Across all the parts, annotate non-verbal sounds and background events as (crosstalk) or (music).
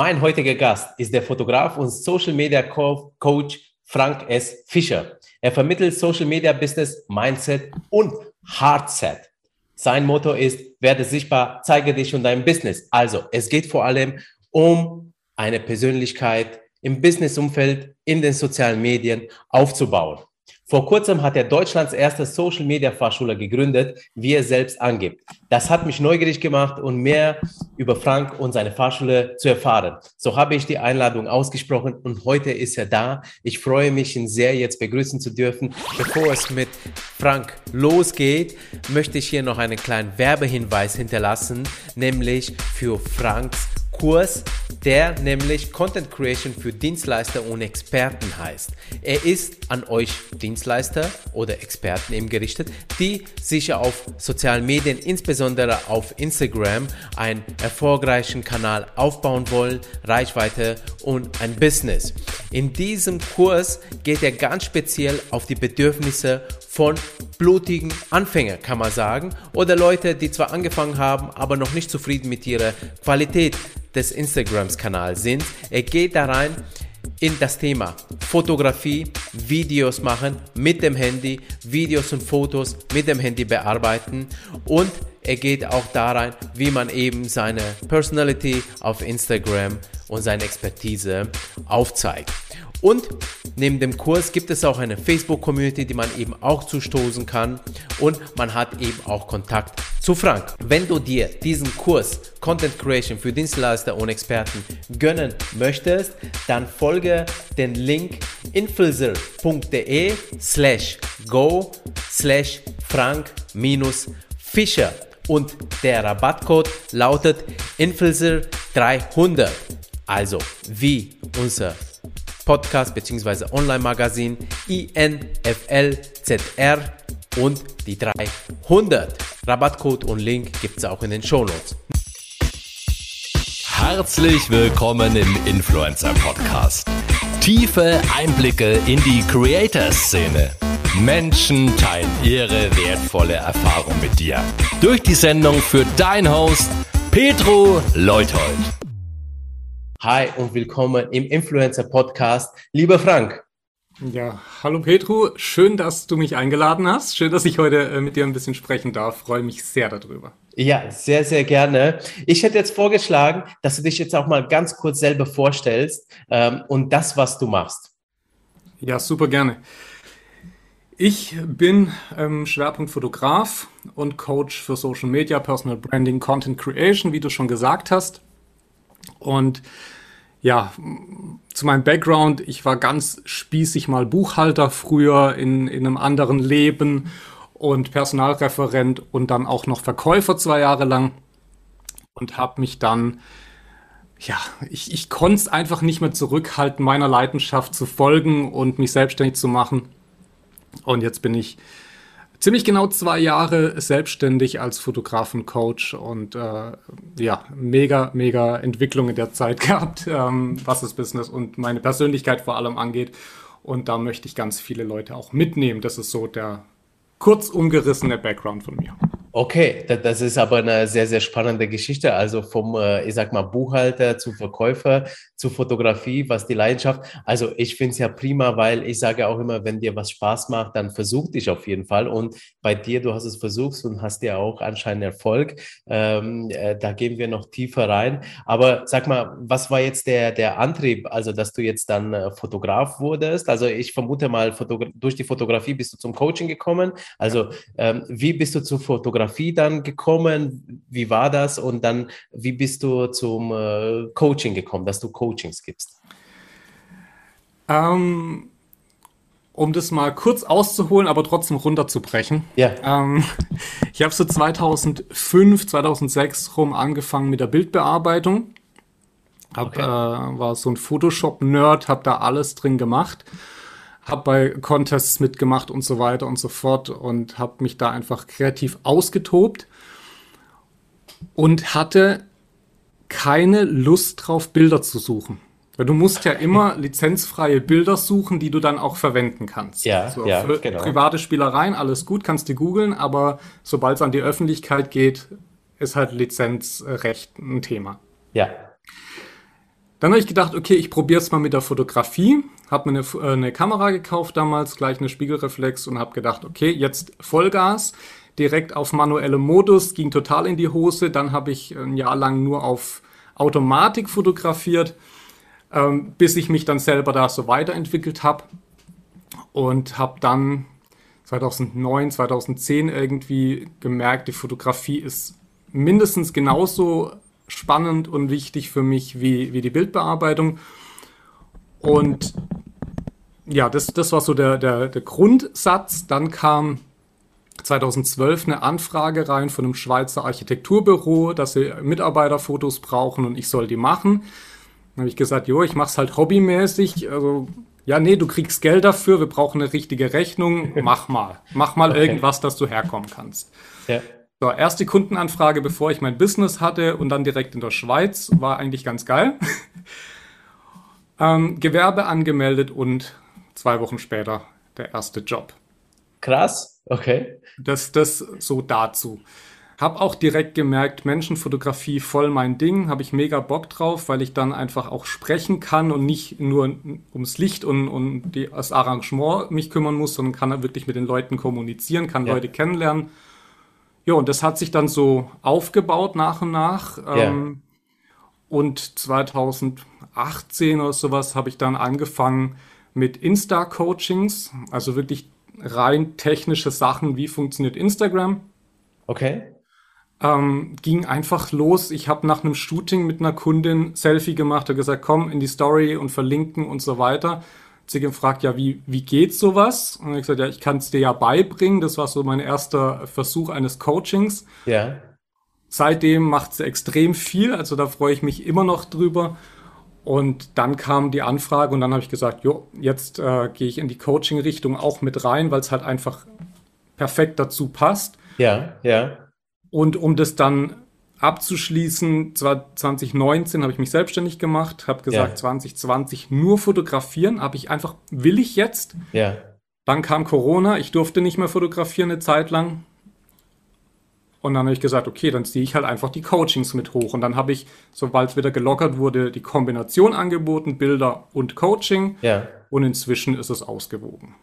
Mein heutiger Gast ist der Fotograf und Social Media Coach Frank S. Fischer. Er vermittelt Social Media Business, Mindset und Hardset. Sein Motto ist, werde sichtbar, zeige dich und dein Business. Also, es geht vor allem um eine Persönlichkeit im Businessumfeld, in den sozialen Medien aufzubauen. Vor kurzem hat er Deutschlands erste Social Media Fachschule gegründet, wie er selbst angibt. Das hat mich neugierig gemacht und mehr über Frank und seine Fachschule zu erfahren. So habe ich die Einladung ausgesprochen und heute ist er da. Ich freue mich, ihn sehr jetzt begrüßen zu dürfen. Bevor es mit Frank losgeht, möchte ich hier noch einen kleinen Werbehinweis hinterlassen, nämlich für Franks Kurs, der nämlich Content Creation für Dienstleister und Experten heißt. Er ist an euch Dienstleister oder Experten eben gerichtet, die sich auf sozialen Medien, insbesondere auf Instagram, einen erfolgreichen Kanal aufbauen wollen, Reichweite und ein Business. In diesem Kurs geht er ganz speziell auf die Bedürfnisse von blutigen Anfängern, kann man sagen, oder Leute, die zwar angefangen haben, aber noch nicht zufrieden mit ihrer Qualität des Instagrams-Kanals sind. Er geht da rein in das Thema Fotografie, Videos machen mit dem Handy, Videos und Fotos mit dem Handy bearbeiten und er geht auch da rein, wie man eben seine Personality auf Instagram und seine Expertise aufzeigt. Und neben dem Kurs gibt es auch eine Facebook-Community, die man eben auch zustoßen kann und man hat eben auch Kontakt zu Frank. Wenn du dir diesen Kurs Content Creation für Dienstleister und Experten gönnen möchtest, dann folge den Link influencer.de slash go slash frank minus Fischer und der Rabattcode lautet Influencer 300. Also wie unser Podcast bzw. Online-Magazin INFLZR und die 300. Rabattcode und Link gibt es auch in den Shownotes. Herzlich willkommen im Influencer Podcast. Tiefe Einblicke in die Creator-Szene. Menschen teilen ihre wertvolle Erfahrung mit dir. Durch die Sendung für dein Host Petro Leuthold. Hi und willkommen im Influencer Podcast. Lieber Frank. Ja, hallo Petru, schön, dass du mich eingeladen hast. Schön, dass ich heute äh, mit dir ein bisschen sprechen darf. Freue mich sehr darüber. Ja, sehr, sehr gerne. Ich hätte jetzt vorgeschlagen, dass du dich jetzt auch mal ganz kurz selber vorstellst ähm, und das, was du machst. Ja, super gerne. Ich bin ähm, Schwerpunkt Fotograf und Coach für Social Media, Personal Branding, Content Creation, wie du schon gesagt hast. Und ja, zu meinem Background, ich war ganz spießig mal Buchhalter früher in, in einem anderen Leben und Personalreferent und dann auch noch Verkäufer zwei Jahre lang und habe mich dann, ja, ich, ich konnte es einfach nicht mehr zurückhalten, meiner Leidenschaft zu folgen und mich selbstständig zu machen. Und jetzt bin ich ziemlich genau zwei Jahre selbstständig als Fotografencoach und äh, ja, mega, mega Entwicklung in der Zeit (laughs) gehabt, ähm, was das Business und meine Persönlichkeit vor allem angeht. Und da möchte ich ganz viele Leute auch mitnehmen. Das ist so der kurz umgerissene Background von mir. Okay, das ist aber eine sehr, sehr spannende Geschichte. Also vom, äh, ich sag mal, Buchhalter zu Verkäufer zu Fotografie, was die Leidenschaft. Also ich finde es ja prima, weil ich sage auch immer, wenn dir was Spaß macht, dann versuch dich auf jeden Fall. Und bei dir, du hast es versucht und hast ja auch anscheinend Erfolg. Ähm, äh, da gehen wir noch tiefer rein. Aber sag mal, was war jetzt der, der Antrieb, also dass du jetzt dann äh, Fotograf wurdest? Also ich vermute mal, durch die Fotografie bist du zum Coaching gekommen. Also ähm, wie bist du zur Fotografie dann gekommen? Wie war das? Und dann, wie bist du zum äh, Coaching gekommen, dass du Coachings gibst? Ähm, um das mal kurz auszuholen, aber trotzdem runterzubrechen. Ja. Ähm, (laughs) ich habe so 2005, 2006 rum angefangen mit der Bildbearbeitung. Hab, okay. äh, war so ein Photoshop-Nerd, habe da alles drin gemacht habe bei Contests mitgemacht und so weiter und so fort und habe mich da einfach kreativ ausgetobt und hatte keine Lust drauf, Bilder zu suchen. Weil du musst ja immer (laughs) lizenzfreie Bilder suchen, die du dann auch verwenden kannst. Ja, so, ja für genau. private Spielereien, alles gut, kannst du googeln, aber sobald es an die Öffentlichkeit geht, ist halt Lizenzrecht ein Thema. Ja. Dann habe ich gedacht, okay, ich probiere es mal mit der Fotografie. Habe mir eine, äh, eine, Kamera gekauft damals, gleich eine Spiegelreflex und habe gedacht, okay, jetzt Vollgas, direkt auf manuelle Modus, ging total in die Hose. Dann habe ich ein Jahr lang nur auf Automatik fotografiert, ähm, bis ich mich dann selber da so weiterentwickelt habe und habe dann 2009, 2010 irgendwie gemerkt, die Fotografie ist mindestens genauso spannend und wichtig für mich wie, wie die Bildbearbeitung. Und ja, das, das war so der, der, der Grundsatz. Dann kam 2012 eine Anfrage rein von einem Schweizer Architekturbüro, dass sie Mitarbeiterfotos brauchen und ich soll die machen. Dann habe ich gesagt, jo, ich mache es halt hobbymäßig. Also, ja, nee, du kriegst Geld dafür, wir brauchen eine richtige Rechnung. Mach mal. Mach mal okay. irgendwas, dass du herkommen kannst. Ja. So, erste Kundenanfrage, bevor ich mein Business hatte und dann direkt in der Schweiz, war eigentlich ganz geil. (laughs) ähm, Gewerbe angemeldet und zwei Wochen später der erste Job. Krass, okay. Das, das so dazu. Hab auch direkt gemerkt, Menschenfotografie voll mein Ding, habe ich mega Bock drauf, weil ich dann einfach auch sprechen kann und nicht nur ums Licht und, und die, das Arrangement mich kümmern muss, sondern kann wirklich mit den Leuten kommunizieren, kann ja. Leute kennenlernen ja, und das hat sich dann so aufgebaut nach und nach. Ja. Ähm, und 2018 oder sowas habe ich dann angefangen mit Insta-Coachings, also wirklich rein technische Sachen, wie funktioniert Instagram. Okay. Ähm, ging einfach los. Ich habe nach einem Shooting mit einer Kundin Selfie gemacht und gesagt, komm in die Story und verlinken und so weiter sie gefragt, ja, wie, wie geht sowas? Und ich gesagt, ja, ich kann es dir ja beibringen. Das war so mein erster Versuch eines Coachings. Ja. Seitdem macht sie extrem viel, also da freue ich mich immer noch drüber. Und dann kam die Anfrage und dann habe ich gesagt, jo, jetzt äh, gehe ich in die Coaching-Richtung auch mit rein, weil es halt einfach perfekt dazu passt. Ja, ja. Und um das dann abzuschließen, 2019 habe ich mich selbstständig gemacht, habe gesagt, ja. 2020 nur fotografieren, habe ich einfach, will ich jetzt? Ja. Dann kam Corona, ich durfte nicht mehr fotografieren eine Zeit lang. Und dann habe ich gesagt, okay, dann ziehe ich halt einfach die Coachings mit hoch. Und dann habe ich, sobald es wieder gelockert wurde, die Kombination angeboten, Bilder und Coaching. Ja. Und inzwischen ist es ausgewogen.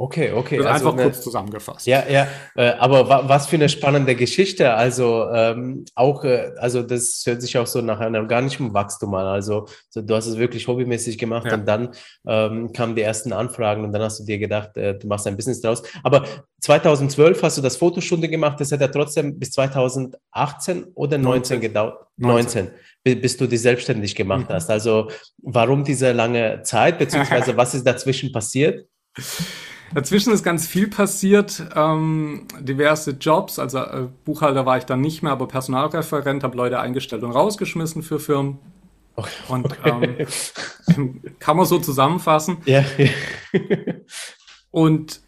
Okay, okay. Also einfach eine, kurz zusammengefasst. Ja, ja. Äh, aber wa was für eine spannende Geschichte. Also ähm, auch, äh, also das hört sich auch so nach einem organischen Wachstum an. Also so, du hast es wirklich hobbymäßig gemacht ja. und dann ähm, kamen die ersten Anfragen und dann hast du dir gedacht, äh, du machst ein Business draus. Aber 2012 hast du das Fotostunde gemacht. Das hat ja trotzdem bis 2018 oder 19, 19. gedauert. 19. 19 bis du dich selbstständig gemacht mhm. hast. Also warum diese lange Zeit, beziehungsweise was ist dazwischen passiert? (laughs) Dazwischen ist ganz viel passiert, ähm, diverse Jobs, also äh, Buchhalter war ich dann nicht mehr, aber Personalreferent, habe Leute eingestellt und rausgeschmissen für Firmen. Okay. Und ähm, (laughs) kann man so zusammenfassen. Ja. und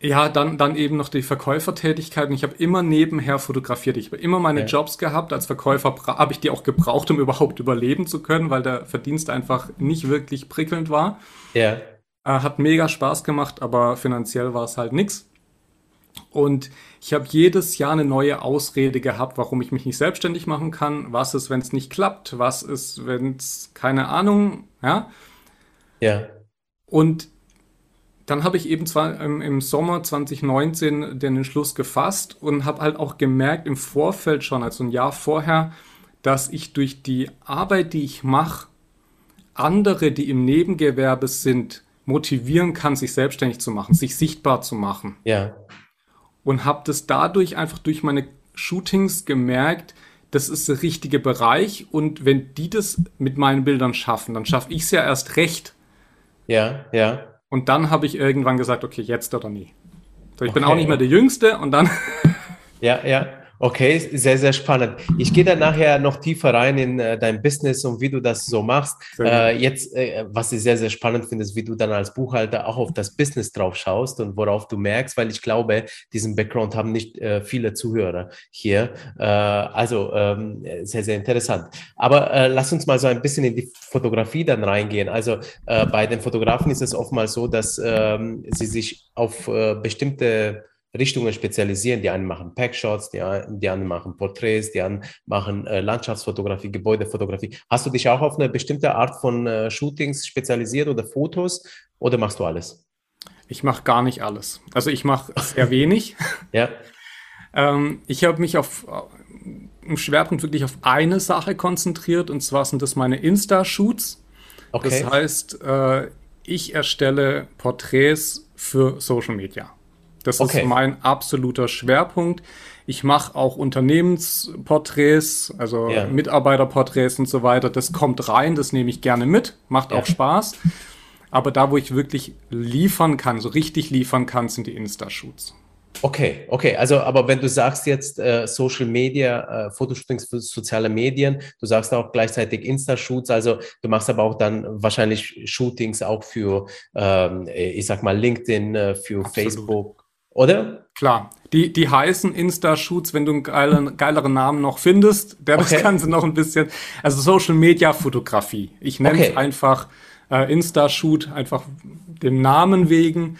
ja, dann, dann eben noch die Verkäufertätigkeit. Und ich habe immer nebenher fotografiert. Ich habe immer meine ja. Jobs gehabt. Als Verkäufer habe ich die auch gebraucht, um überhaupt überleben zu können, weil der Verdienst einfach nicht wirklich prickelnd war. Ja. Äh, hat mega Spaß gemacht, aber finanziell war es halt nix. Und ich habe jedes Jahr eine neue Ausrede gehabt, warum ich mich nicht selbstständig machen kann. Was ist, wenn es nicht klappt? Was ist, wenn es keine Ahnung, ja? Ja. Und dann habe ich eben zwar im, im, Sommer 2019 den Entschluss gefasst und habe halt auch gemerkt im Vorfeld schon, also ein Jahr vorher, dass ich durch die Arbeit, die ich mache, andere, die im Nebengewerbe sind, motivieren kann, sich selbstständig zu machen, sich sichtbar zu machen. Ja. Und habe das dadurch einfach durch meine Shootings gemerkt, das ist der richtige Bereich und wenn die das mit meinen Bildern schaffen, dann schaffe ich es ja erst recht. Ja, ja. Und dann habe ich irgendwann gesagt, okay, jetzt oder nie. So, ich okay. bin auch nicht mehr der Jüngste und dann. ja, ja. Okay, sehr, sehr spannend. Ich gehe dann nachher noch tiefer rein in äh, dein Business und wie du das so machst. Äh, jetzt, äh, was ich sehr, sehr spannend finde, ist, wie du dann als Buchhalter auch auf das Business drauf schaust und worauf du merkst, weil ich glaube, diesen Background haben nicht äh, viele Zuhörer hier. Äh, also ähm, sehr, sehr interessant. Aber äh, lass uns mal so ein bisschen in die Fotografie dann reingehen. Also bei den Fotografen ist es oftmals so, dass ähm, sie sich auf bestimmte Richtungen spezialisieren. Die einen machen Packshots, die, die anderen machen Porträts, die anderen machen äh, Landschaftsfotografie, Gebäudefotografie. Hast du dich auch auf eine bestimmte Art von äh, Shootings spezialisiert oder Fotos oder machst du alles? Ich mache gar nicht alles. Also ich mache sehr (laughs) wenig. ja. ähm, ich habe mich auf im Schwerpunkt wirklich auf eine Sache konzentriert und zwar sind das meine Insta-Shoots. Okay. Das heißt, äh, ich erstelle Porträts für Social Media. Das okay. ist mein absoluter Schwerpunkt. Ich mache auch Unternehmensporträts, also ja. Mitarbeiterporträts und so weiter. Das kommt rein, das nehme ich gerne mit, macht ja. auch Spaß. Aber da, wo ich wirklich liefern kann, so richtig liefern kann, sind die Insta-Shoots. Okay, okay. Also, aber wenn du sagst jetzt äh, Social Media, äh, Fotoshootings für soziale Medien, du sagst auch gleichzeitig Insta-Shoots, also du machst aber auch dann wahrscheinlich Shootings auch für, ähm, ich sag mal, LinkedIn, äh, für Absolut. Facebook, oder? Klar. Die, die heißen Insta-Shoots, wenn du einen geilen, geileren Namen noch findest, der okay. das Ganze noch ein bisschen, also Social Media Fotografie. Ich nenne okay. es einfach äh, Insta-Shoot, einfach dem Namen wegen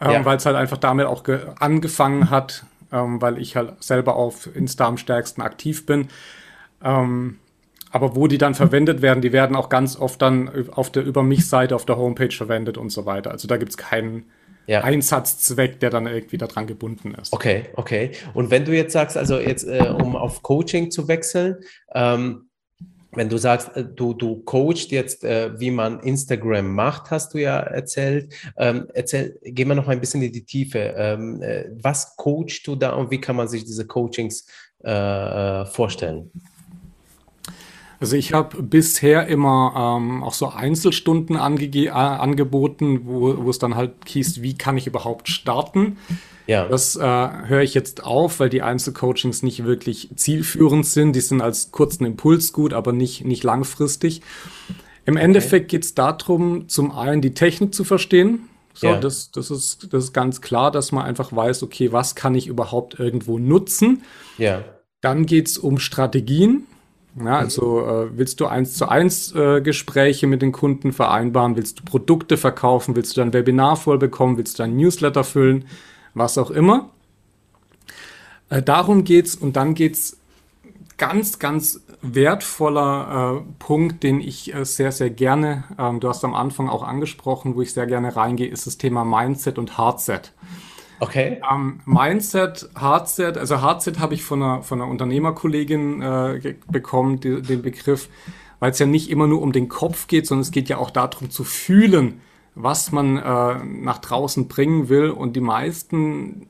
ähm, ja. weil es halt einfach damit auch angefangen hat, ähm, weil ich halt selber auf Insta am stärksten aktiv bin. Ähm, aber wo die dann verwendet werden, die werden auch ganz oft dann auf der Über mich-Seite auf der Homepage verwendet und so weiter. Also da gibt es keinen ja. Einsatzzweck, der dann irgendwie daran gebunden ist. Okay, okay. Und wenn du jetzt sagst, also jetzt äh, um auf Coaching zu wechseln, ähm, wenn du sagst, äh, du, du coachst jetzt, äh, wie man Instagram macht, hast du ja erzählt. Ähm, erzähl, gehen wir noch ein bisschen in die Tiefe. Ähm, äh, was coachst du da und wie kann man sich diese Coachings äh, äh vorstellen? Also ich habe bisher immer ähm, auch so Einzelstunden ange angeboten, wo, wo es dann halt hieß, wie kann ich überhaupt starten. Ja. Das äh, höre ich jetzt auf, weil die Einzelcoachings nicht wirklich zielführend sind. Die sind als kurzen Impuls gut, aber nicht, nicht langfristig. Im okay. Endeffekt geht es darum, zum einen die Technik zu verstehen. So, ja. das, das, ist, das ist ganz klar, dass man einfach weiß, okay, was kann ich überhaupt irgendwo nutzen? Ja. Dann geht es um Strategien. Ja, also äh, willst du eins zu eins äh, Gespräche mit den Kunden vereinbaren? Willst du Produkte verkaufen? Willst du dein Webinar voll bekommen? Willst du dein Newsletter füllen? was auch immer. Äh, darum geht's und dann geht's ganz, ganz wertvoller äh, Punkt, den ich äh, sehr, sehr gerne, ähm, du hast am Anfang auch angesprochen, wo ich sehr gerne reingehe, ist das Thema Mindset und Hardset. Okay. Ähm, Mindset, Hardset, also Hardset habe ich von einer, von einer Unternehmerkollegin äh, bekommen, die, den Begriff, weil es ja nicht immer nur um den Kopf geht, sondern es geht ja auch darum zu fühlen, was man äh, nach draußen bringen will. Und die meisten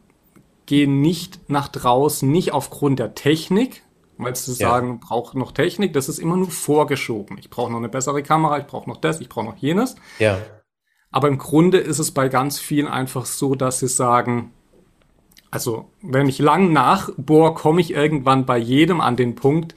gehen nicht nach draußen, nicht aufgrund der Technik, weil sie ja. sagen, braucht noch Technik, das ist immer nur vorgeschoben. Ich brauche noch eine bessere Kamera, ich brauche noch das, ich brauche noch jenes. Ja. Aber im Grunde ist es bei ganz vielen einfach so, dass sie sagen, also wenn ich lang nachbohr, komme ich irgendwann bei jedem an den Punkt,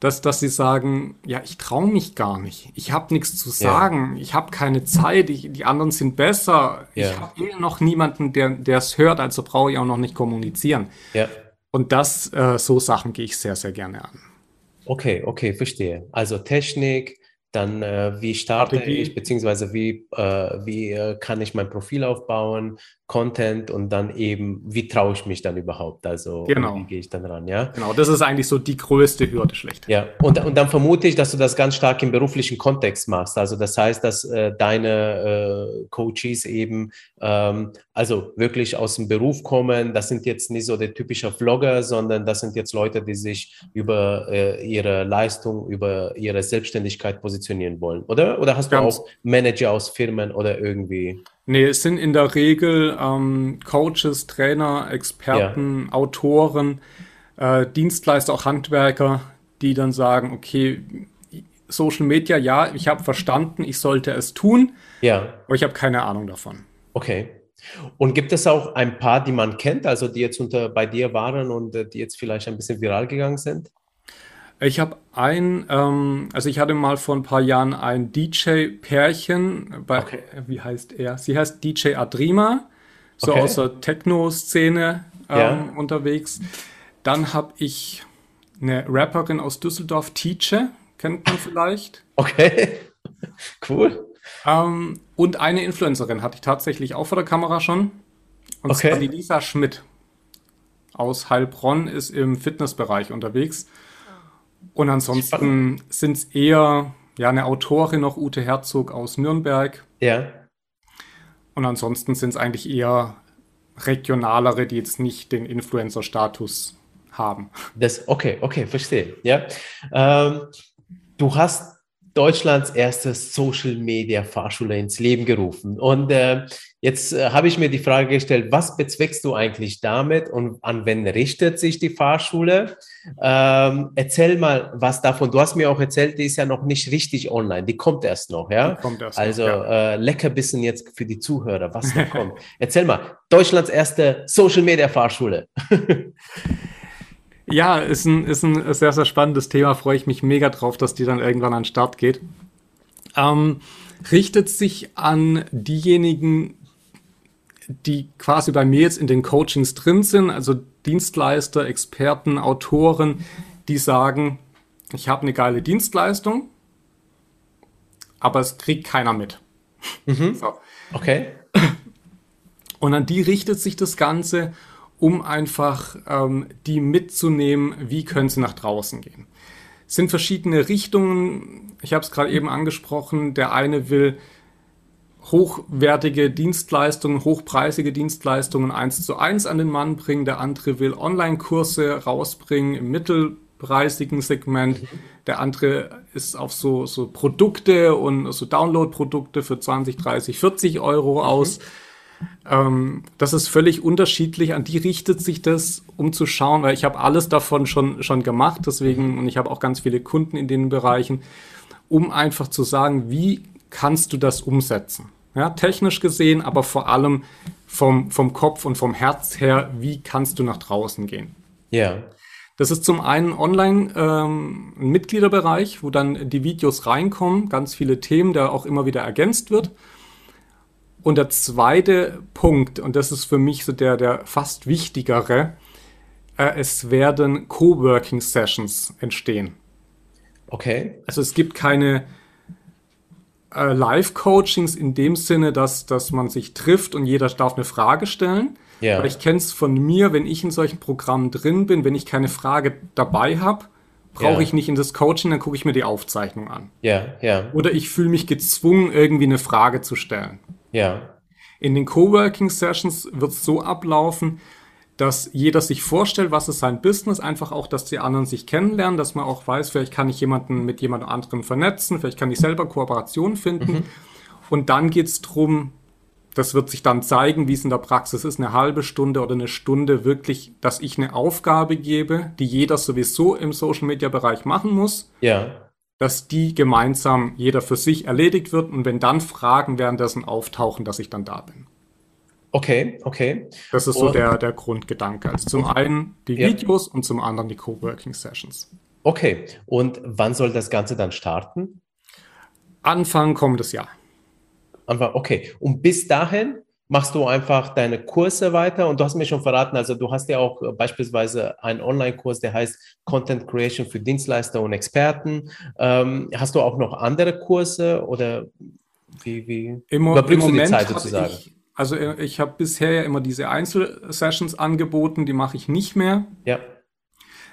dass, dass sie sagen, ja, ich traue mich gar nicht. Ich habe nichts zu sagen. Ja. Ich habe keine Zeit. Ich, die anderen sind besser. Ja. Ich habe eh noch niemanden, der es hört, also brauche ich auch noch nicht kommunizieren. Ja. Und das, äh, so Sachen gehe ich sehr, sehr gerne an. Okay, okay, verstehe. Also Technik, dann äh, wie starte Strategie. ich, beziehungsweise wie, äh, wie äh, kann ich mein Profil aufbauen, Content und dann eben, wie traue ich mich dann überhaupt? Also genau. wie gehe ich dann ran, ja? Genau, das ist eigentlich so die größte Hürde schlecht. Ja, und, und dann vermute ich, dass du das ganz stark im beruflichen Kontext machst. Also das heißt, dass äh, deine äh, Coaches eben ähm, also wirklich aus dem Beruf kommen. Das sind jetzt nicht so der typische Vlogger, sondern das sind jetzt Leute, die sich über äh, ihre Leistung, über ihre Selbstständigkeit positionieren wollen, oder? Oder hast ganz du auch Manager aus Firmen oder irgendwie? Nee, es sind in der Regel ähm, Coaches, Trainer, Experten, ja. Autoren, äh, Dienstleister, auch Handwerker, die dann sagen, okay, Social Media, ja, ich habe verstanden, ich sollte es tun, ja. aber ich habe keine Ahnung davon. Okay. Und gibt es auch ein paar, die man kennt, also die jetzt unter bei dir waren und äh, die jetzt vielleicht ein bisschen viral gegangen sind? Ich habe ein, ähm, also ich hatte mal vor ein paar Jahren ein DJ-Pärchen, bei, okay. wie heißt er? Sie heißt DJ Adrima, so okay. aus der Techno-Szene ähm, ja. unterwegs. Dann habe ich eine Rapperin aus Düsseldorf, Teacher, kennt man vielleicht. Okay, (laughs) cool. Ähm, und eine Influencerin hatte ich tatsächlich auch vor der Kamera schon. Und okay. zwar die Lisa Schmidt. aus Heilbronn ist im Fitnessbereich unterwegs. Und ansonsten sind es eher ja, eine Autorin noch, Ute Herzog aus Nürnberg. Ja. Und ansonsten sind es eigentlich eher regionalere, die jetzt nicht den Influencer-Status haben. Das, okay, okay, verstehe. Ja. Ähm, du hast Deutschlands erste Social Media Fahrschule ins Leben gerufen. Und äh, jetzt äh, habe ich mir die Frage gestellt, was bezweckst du eigentlich damit und an wen richtet sich die Fahrschule? Ähm, erzähl mal was davon. Du hast mir auch erzählt, die ist ja noch nicht richtig online. Die kommt erst noch, ja? Die kommt erst also noch, ja. äh, Leckerbissen jetzt für die Zuhörer, was da kommt. Erzähl mal, Deutschlands erste Social Media Fahrschule. (laughs) Ja, ist ein, ist ein sehr, sehr spannendes Thema. Freue ich mich mega drauf, dass die dann irgendwann an den Start geht. Ähm, richtet sich an diejenigen, die quasi bei mir jetzt in den Coachings drin sind, also Dienstleister, Experten, Autoren, die sagen, ich habe eine geile Dienstleistung, aber es kriegt keiner mit. Mhm. So. Okay. Und an die richtet sich das Ganze um einfach ähm, die mitzunehmen, wie können sie nach draußen gehen. Es sind verschiedene Richtungen. Ich habe es gerade eben angesprochen. Der eine will hochwertige Dienstleistungen, hochpreisige Dienstleistungen eins zu eins an den Mann bringen. Der andere will Online-Kurse rausbringen im mittelpreisigen Segment. Der andere ist auf so, so Produkte und so Download-Produkte für 20, 30, 40 Euro aus. Mhm ähm, das ist völlig unterschiedlich. An die richtet sich das, um zu schauen, weil ich habe alles davon schon, schon gemacht, deswegen, und ich habe auch ganz viele Kunden in den Bereichen, um einfach zu sagen, wie kannst du das umsetzen? Ja, technisch gesehen, aber vor allem vom, vom Kopf und vom Herz her, wie kannst du nach draußen gehen? Ja. Das ist zum einen online ähm, ein Mitgliederbereich, wo dann die Videos reinkommen, ganz viele Themen, der auch immer wieder ergänzt wird. Und der zweite Punkt, und das ist für mich so der, der fast wichtigere, äh, es werden Coworking Sessions entstehen. Okay. Also es gibt keine äh, Live-Coachings in dem Sinne, dass, dass man sich trifft und jeder darf eine Frage stellen. Ja. Aber ich kenne es von mir, wenn ich in solchen Programmen drin bin, wenn ich keine Frage dabei habe, brauche ja. ich nicht in das Coaching, dann gucke ich mir die Aufzeichnung an. Ja, ja. Oder ich fühle mich gezwungen, irgendwie eine Frage zu stellen. Ja. In den Coworking Sessions wird es so ablaufen, dass jeder sich vorstellt, was ist sein Business, einfach auch, dass die anderen sich kennenlernen, dass man auch weiß, vielleicht kann ich jemanden mit jemand anderem vernetzen, vielleicht kann ich selber Kooperation finden. Mhm. Und dann geht es darum, das wird sich dann zeigen, wie es in der Praxis ist, eine halbe Stunde oder eine Stunde wirklich, dass ich eine Aufgabe gebe, die jeder sowieso im Social Media Bereich machen muss. Ja dass die gemeinsam jeder für sich erledigt wird und wenn dann Fragen währenddessen auftauchen, dass ich dann da bin. Okay, okay. Das ist so der, der Grundgedanke. Also zum einen die ja. Videos und zum anderen die Coworking Sessions. Okay, und wann soll das Ganze dann starten? Anfang kommendes Jahr. Anfang, okay. Und bis dahin machst du einfach deine Kurse weiter und du hast mir schon verraten, also du hast ja auch äh, beispielsweise einen Online-Kurs, der heißt Content Creation für Dienstleister und Experten. Ähm, hast du auch noch andere Kurse oder wie, wie Im, im die Zeit sozusagen? Ich, also äh, ich habe bisher ja immer diese Einzelsessions angeboten, die mache ich nicht mehr. Ja.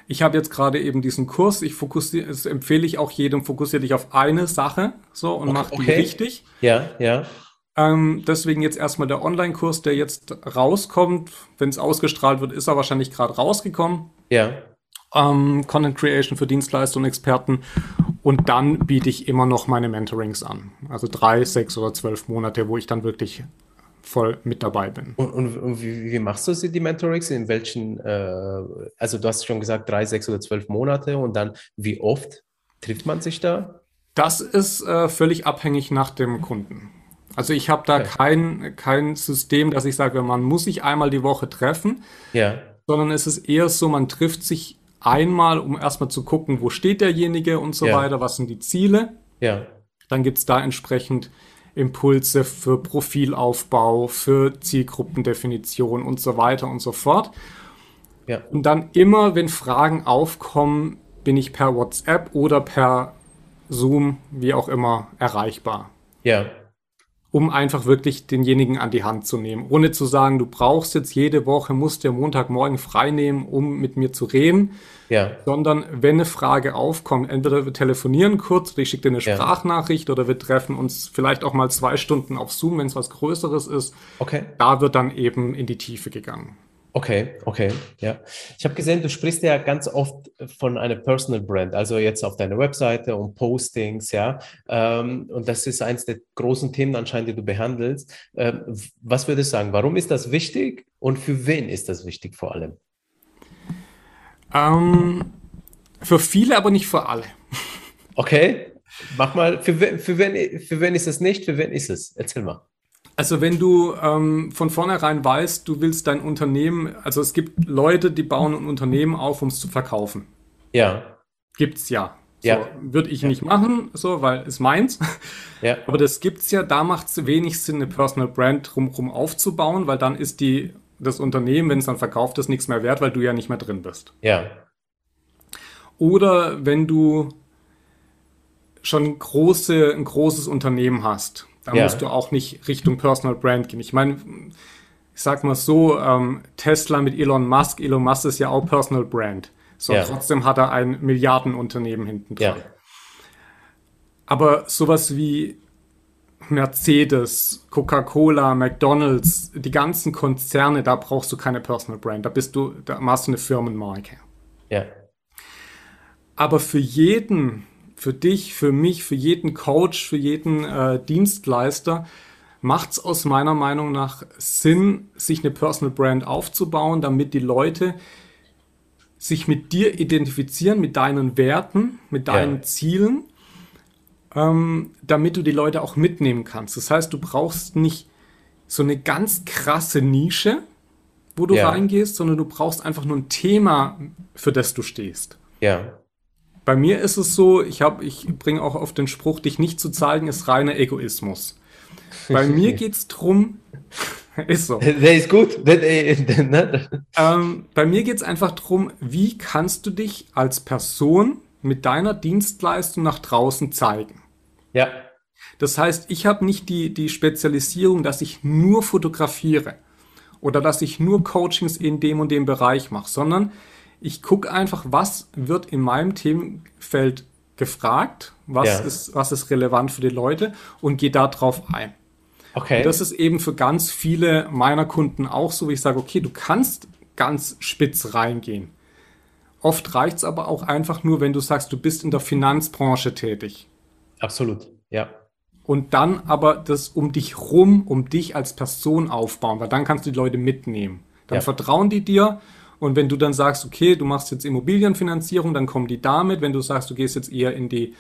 Ich habe jetzt gerade eben diesen Kurs, ich fokussiere, das empfehle ich auch jedem, fokussiere dich auf eine Sache so und okay, mach die okay. richtig. Ja, ja. Ähm, deswegen jetzt erstmal der Online-Kurs, der jetzt rauskommt. Wenn es ausgestrahlt wird, ist er wahrscheinlich gerade rausgekommen. Ja. Ähm, Content Creation für Dienstleister und Experten. Und dann biete ich immer noch meine Mentorings an. Also drei, sechs oder zwölf Monate, wo ich dann wirklich voll mit dabei bin. Und, und, und wie, wie, machst du sie, die Mentorings? In welchen, äh, also du hast schon gesagt, drei, sechs oder zwölf Monate und dann wie oft trifft man sich da? Das ist äh, völlig abhängig nach dem Kunden. Also ich habe da okay. kein, kein System, dass ich sage, man muss sich einmal die Woche treffen, ja. sondern es ist eher so, man trifft sich einmal, um erstmal zu gucken, wo steht derjenige und so ja. weiter, was sind die Ziele. Ja. Dann gibt's da entsprechend Impulse für Profilaufbau, für Zielgruppendefinition und so weiter und so fort. Ja. Und dann immer, wenn Fragen aufkommen, bin ich per WhatsApp oder per Zoom, wie auch immer, erreichbar. Ja. Um einfach wirklich denjenigen an die Hand zu nehmen, ohne zu sagen, du brauchst jetzt jede Woche, musst dir Montagmorgen frei nehmen, um mit mir zu reden, ja. sondern wenn eine Frage aufkommt, entweder wir telefonieren kurz oder ich schicke dir eine Sprachnachricht ja. oder wir treffen uns vielleicht auch mal zwei Stunden auf Zoom, wenn es was Größeres ist. Okay. Da wird dann eben in die Tiefe gegangen. Okay, okay, ja. Ich habe gesehen, du sprichst ja ganz oft von einer Personal Brand, also jetzt auf deiner Webseite und Postings, ja. Ähm, und das ist eines der großen Themen anscheinend, die du behandelst. Ähm, was würdest du sagen? Warum ist das wichtig und für wen ist das wichtig vor allem? Ähm, für viele, aber nicht für alle. Okay, mach mal. Für, für, wen, für wen ist es nicht? Für wen ist es? Erzähl mal. Also wenn du ähm, von vornherein weißt, du willst dein Unternehmen, also es gibt Leute, die bauen ein Unternehmen auf, um es zu verkaufen. Ja. Gibt's ja. So, ja. Würde ich ja. nicht machen, so, weil es meins. Ja. (laughs) Aber das gibt's ja, da macht es wenig Sinn, eine Personal Brand drumherum aufzubauen, weil dann ist die, das Unternehmen, wenn es dann verkauft ist, nichts mehr wert, weil du ja nicht mehr drin bist. Ja. Oder wenn du schon große, ein großes Unternehmen hast da ja. musst du auch nicht Richtung Personal Brand gehen. Ich meine, ich sag mal so, ähm, Tesla mit Elon Musk, Elon Musk ist ja auch Personal Brand. So, ja. trotzdem hat er ein Milliardenunternehmen hinten dran. Ja. Aber sowas wie Mercedes, Coca-Cola, McDonalds, die ganzen Konzerne, da brauchst du keine Personal Brand. Da bist du, da machst du eine Firmenmarke. Ja. Aber für jeden für dich, für mich, für jeden Coach, für jeden äh, Dienstleister macht es aus meiner Meinung nach Sinn, sich eine Personal Brand aufzubauen, damit die Leute sich mit dir identifizieren, mit deinen Werten, mit deinen ja. Zielen, ähm, damit du die Leute auch mitnehmen kannst. Das heißt, du brauchst nicht so eine ganz krasse Nische, wo du ja. reingehst, sondern du brauchst einfach nur ein Thema, für das du stehst. Ja. Bei mir ist es so, ich habe, ich bringe auch auf den Spruch, dich nicht zu zeigen, ist reiner Egoismus. Bei mir (laughs) geht es darum, (laughs) ist so. Der ist gut. Ne? ähm, bei mir geht es einfach darum, wie kannst du dich als Person mit deiner Dienstleistung nach draußen zeigen? Ja. Das heißt, ich habe nicht die, die Spezialisierung, dass ich nur fotografiere oder dass ich nur Coachings in dem und dem Bereich mache, sondern ich gucke einfach, was wird in meinem Themenfeld gefragt, was, ja. ist, was ist relevant für die Leute und gehe da drauf ein. Okay. Und das ist eben für ganz viele meiner Kunden auch so, wie ich sage, okay, du kannst ganz spitz reingehen. Oft reicht es aber auch einfach nur, wenn du sagst, du bist in der Finanzbranche tätig. Absolut, ja. Und dann aber das um dich rum, um dich als Person aufbauen, weil dann kannst du die Leute mitnehmen. Dann ja. vertrauen die dir und wenn du dann sagst, okay, du machst jetzt Immobilienfinanzierung, dann kommen die damit. Wenn du sagst, du gehst jetzt eher in die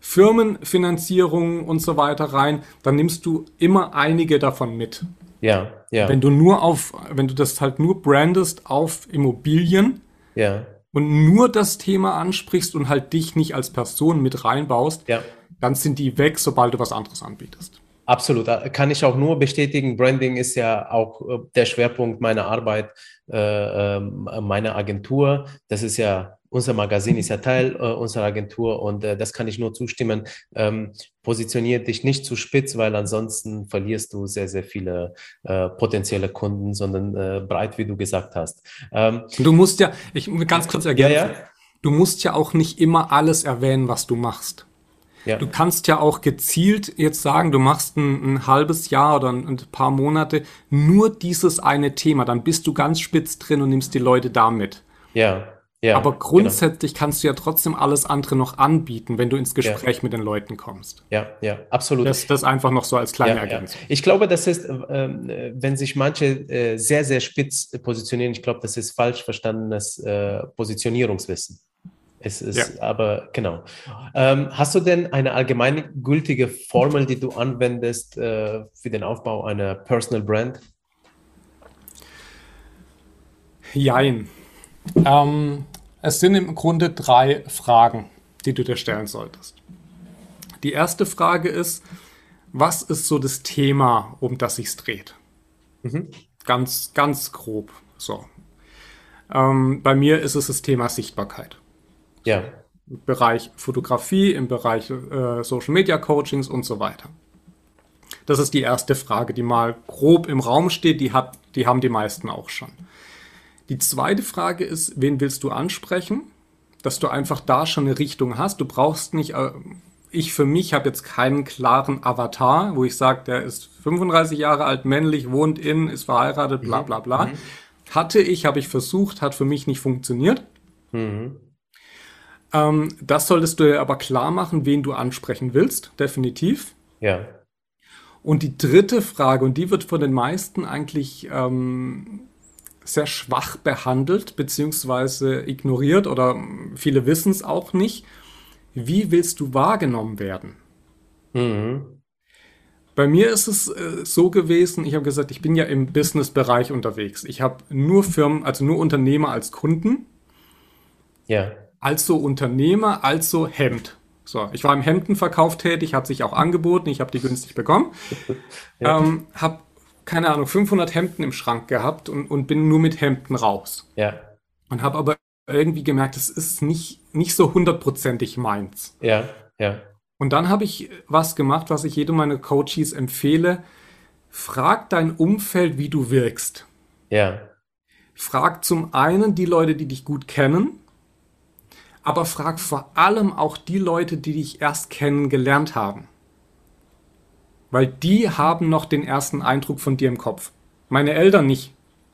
Firmenfinanzierung und so weiter rein, dann nimmst du immer einige davon mit. Ja, ja. Wenn du nur auf, wenn du das halt nur brandest auf Immobilien ja. und nur das Thema ansprichst und halt dich nicht als Person mit reinbaust, ja. dann sind die weg, sobald du was anderes anbietest. Absolut, kann ich auch nur bestätigen. Branding ist ja auch äh, der Schwerpunkt meiner Arbeit, äh, ähm, meiner Agentur. Das ist ja, unser Magazin ist ja Teil äh, unserer Agentur und das kann ich nur zustimmen. Ähm, positionier dich nicht zu spitz, weil ansonsten verlierst du sehr, sehr viele potenzielle Kunden, sondern breit, wie du gesagt hast. Ähm, du musst ja, ich ganz kurz ergänzen, ja, ja. du musst ja auch nicht immer alles erwähnen, was du machst. Ja. Du kannst ja auch gezielt jetzt sagen, du machst ein, ein halbes Jahr oder ein, ein, paar Monate nur dieses eine Thema, dann bist du ganz spitz drin und nimmst die Leute damit. Ja. Ja, Aber genau. grundsätzlich genau. kannst du ja trotzdem alles andere noch anbieten, wenn du ins Gespräch ja. mit den Leuten kommst. Ja, ja, absolut. Das, das einfach noch so als kleine ja, Ergänzung. Ja. Ich glaube, das ist, äh, wenn sich manche äh, sehr, sehr spitz positionieren, ich glaube, das ist falsch verstandenes äh, Positionierungswissen. Es ist ja. aber genau. Ähm, hast du denn eine allgemeingültige Formel, die du anwendest äh, für den Aufbau einer Personal Brand? Jein. Ähm, es sind im Grunde drei Fragen, die du dir stellen solltest. Die erste Frage ist, was ist so das Thema, um das sich dreht? Mhm. Ganz, ganz grob. So. Ähm, bei mir ist es das Thema Sichtbarkeit. Ja. Im Bereich Fotografie, im Bereich äh, Social Media Coachings und so weiter. Das ist die erste Frage, die mal grob im Raum steht. Die, hat, die haben die meisten auch schon. Die zweite Frage ist, wen willst du ansprechen? Dass du einfach da schon eine Richtung hast. Du brauchst nicht, äh, ich für mich habe jetzt keinen klaren Avatar, wo ich sage, der ist 35 Jahre alt, männlich, wohnt in, ist verheiratet, bla bla bla. Mhm. Hatte ich, habe ich versucht, hat für mich nicht funktioniert. Mhm. Ähm, das solltest du aber klar machen, wen du ansprechen willst, definitiv. Ja. Und die dritte Frage, und die wird von den meisten eigentlich ähm, sehr schwach behandelt, beziehungsweise ignoriert oder viele wissen es auch nicht. Wie willst du wahrgenommen werden? Mhm. Bei mir ist es äh, so gewesen, ich habe gesagt, ich bin ja im Business-Bereich unterwegs. Ich habe nur Firmen, also nur Unternehmer als Kunden. Ja. Also Unternehmer, also Hemd. So, ich war im Hemdenverkauf tätig, hat sich auch angeboten, ich habe die günstig bekommen. (laughs) ja. ähm, habe, keine Ahnung, 500 Hemden im Schrank gehabt und, und bin nur mit Hemden raus. Ja. Und habe aber irgendwie gemerkt, es ist nicht, nicht so hundertprozentig meins. Ja, ja. Und dann habe ich was gemacht, was ich jedem meiner Coaches empfehle. Frag dein Umfeld, wie du wirkst. Ja. Frag zum einen die Leute, die dich gut kennen, aber frag vor allem auch die Leute, die dich erst kennengelernt haben. Weil die haben noch den ersten Eindruck von dir im Kopf. Meine Eltern nicht.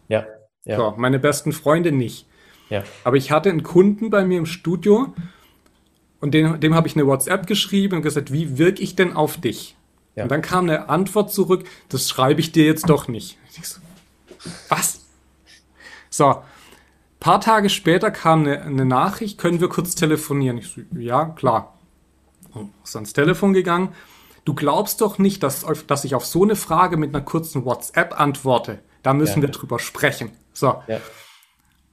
Ja. ja. So, meine besten Freunde nicht. Ja. Aber ich hatte einen Kunden bei mir im Studio und dem, dem habe ich eine WhatsApp geschrieben und gesagt, wie wirke ich denn auf dich? Ja. Und dann kam eine Antwort zurück, das schreibe ich dir jetzt doch nicht. So, was? So, paar Tage später kam eine, eine, Nachricht, können wir kurz telefonieren? Ich so, ja, klar. Und ist ans Telefon gegangen. Du glaubst doch nicht, dass, dass ich auf so eine Frage mit einer kurzen WhatsApp antworte. Da müssen ja. wir drüber sprechen. So. Ja.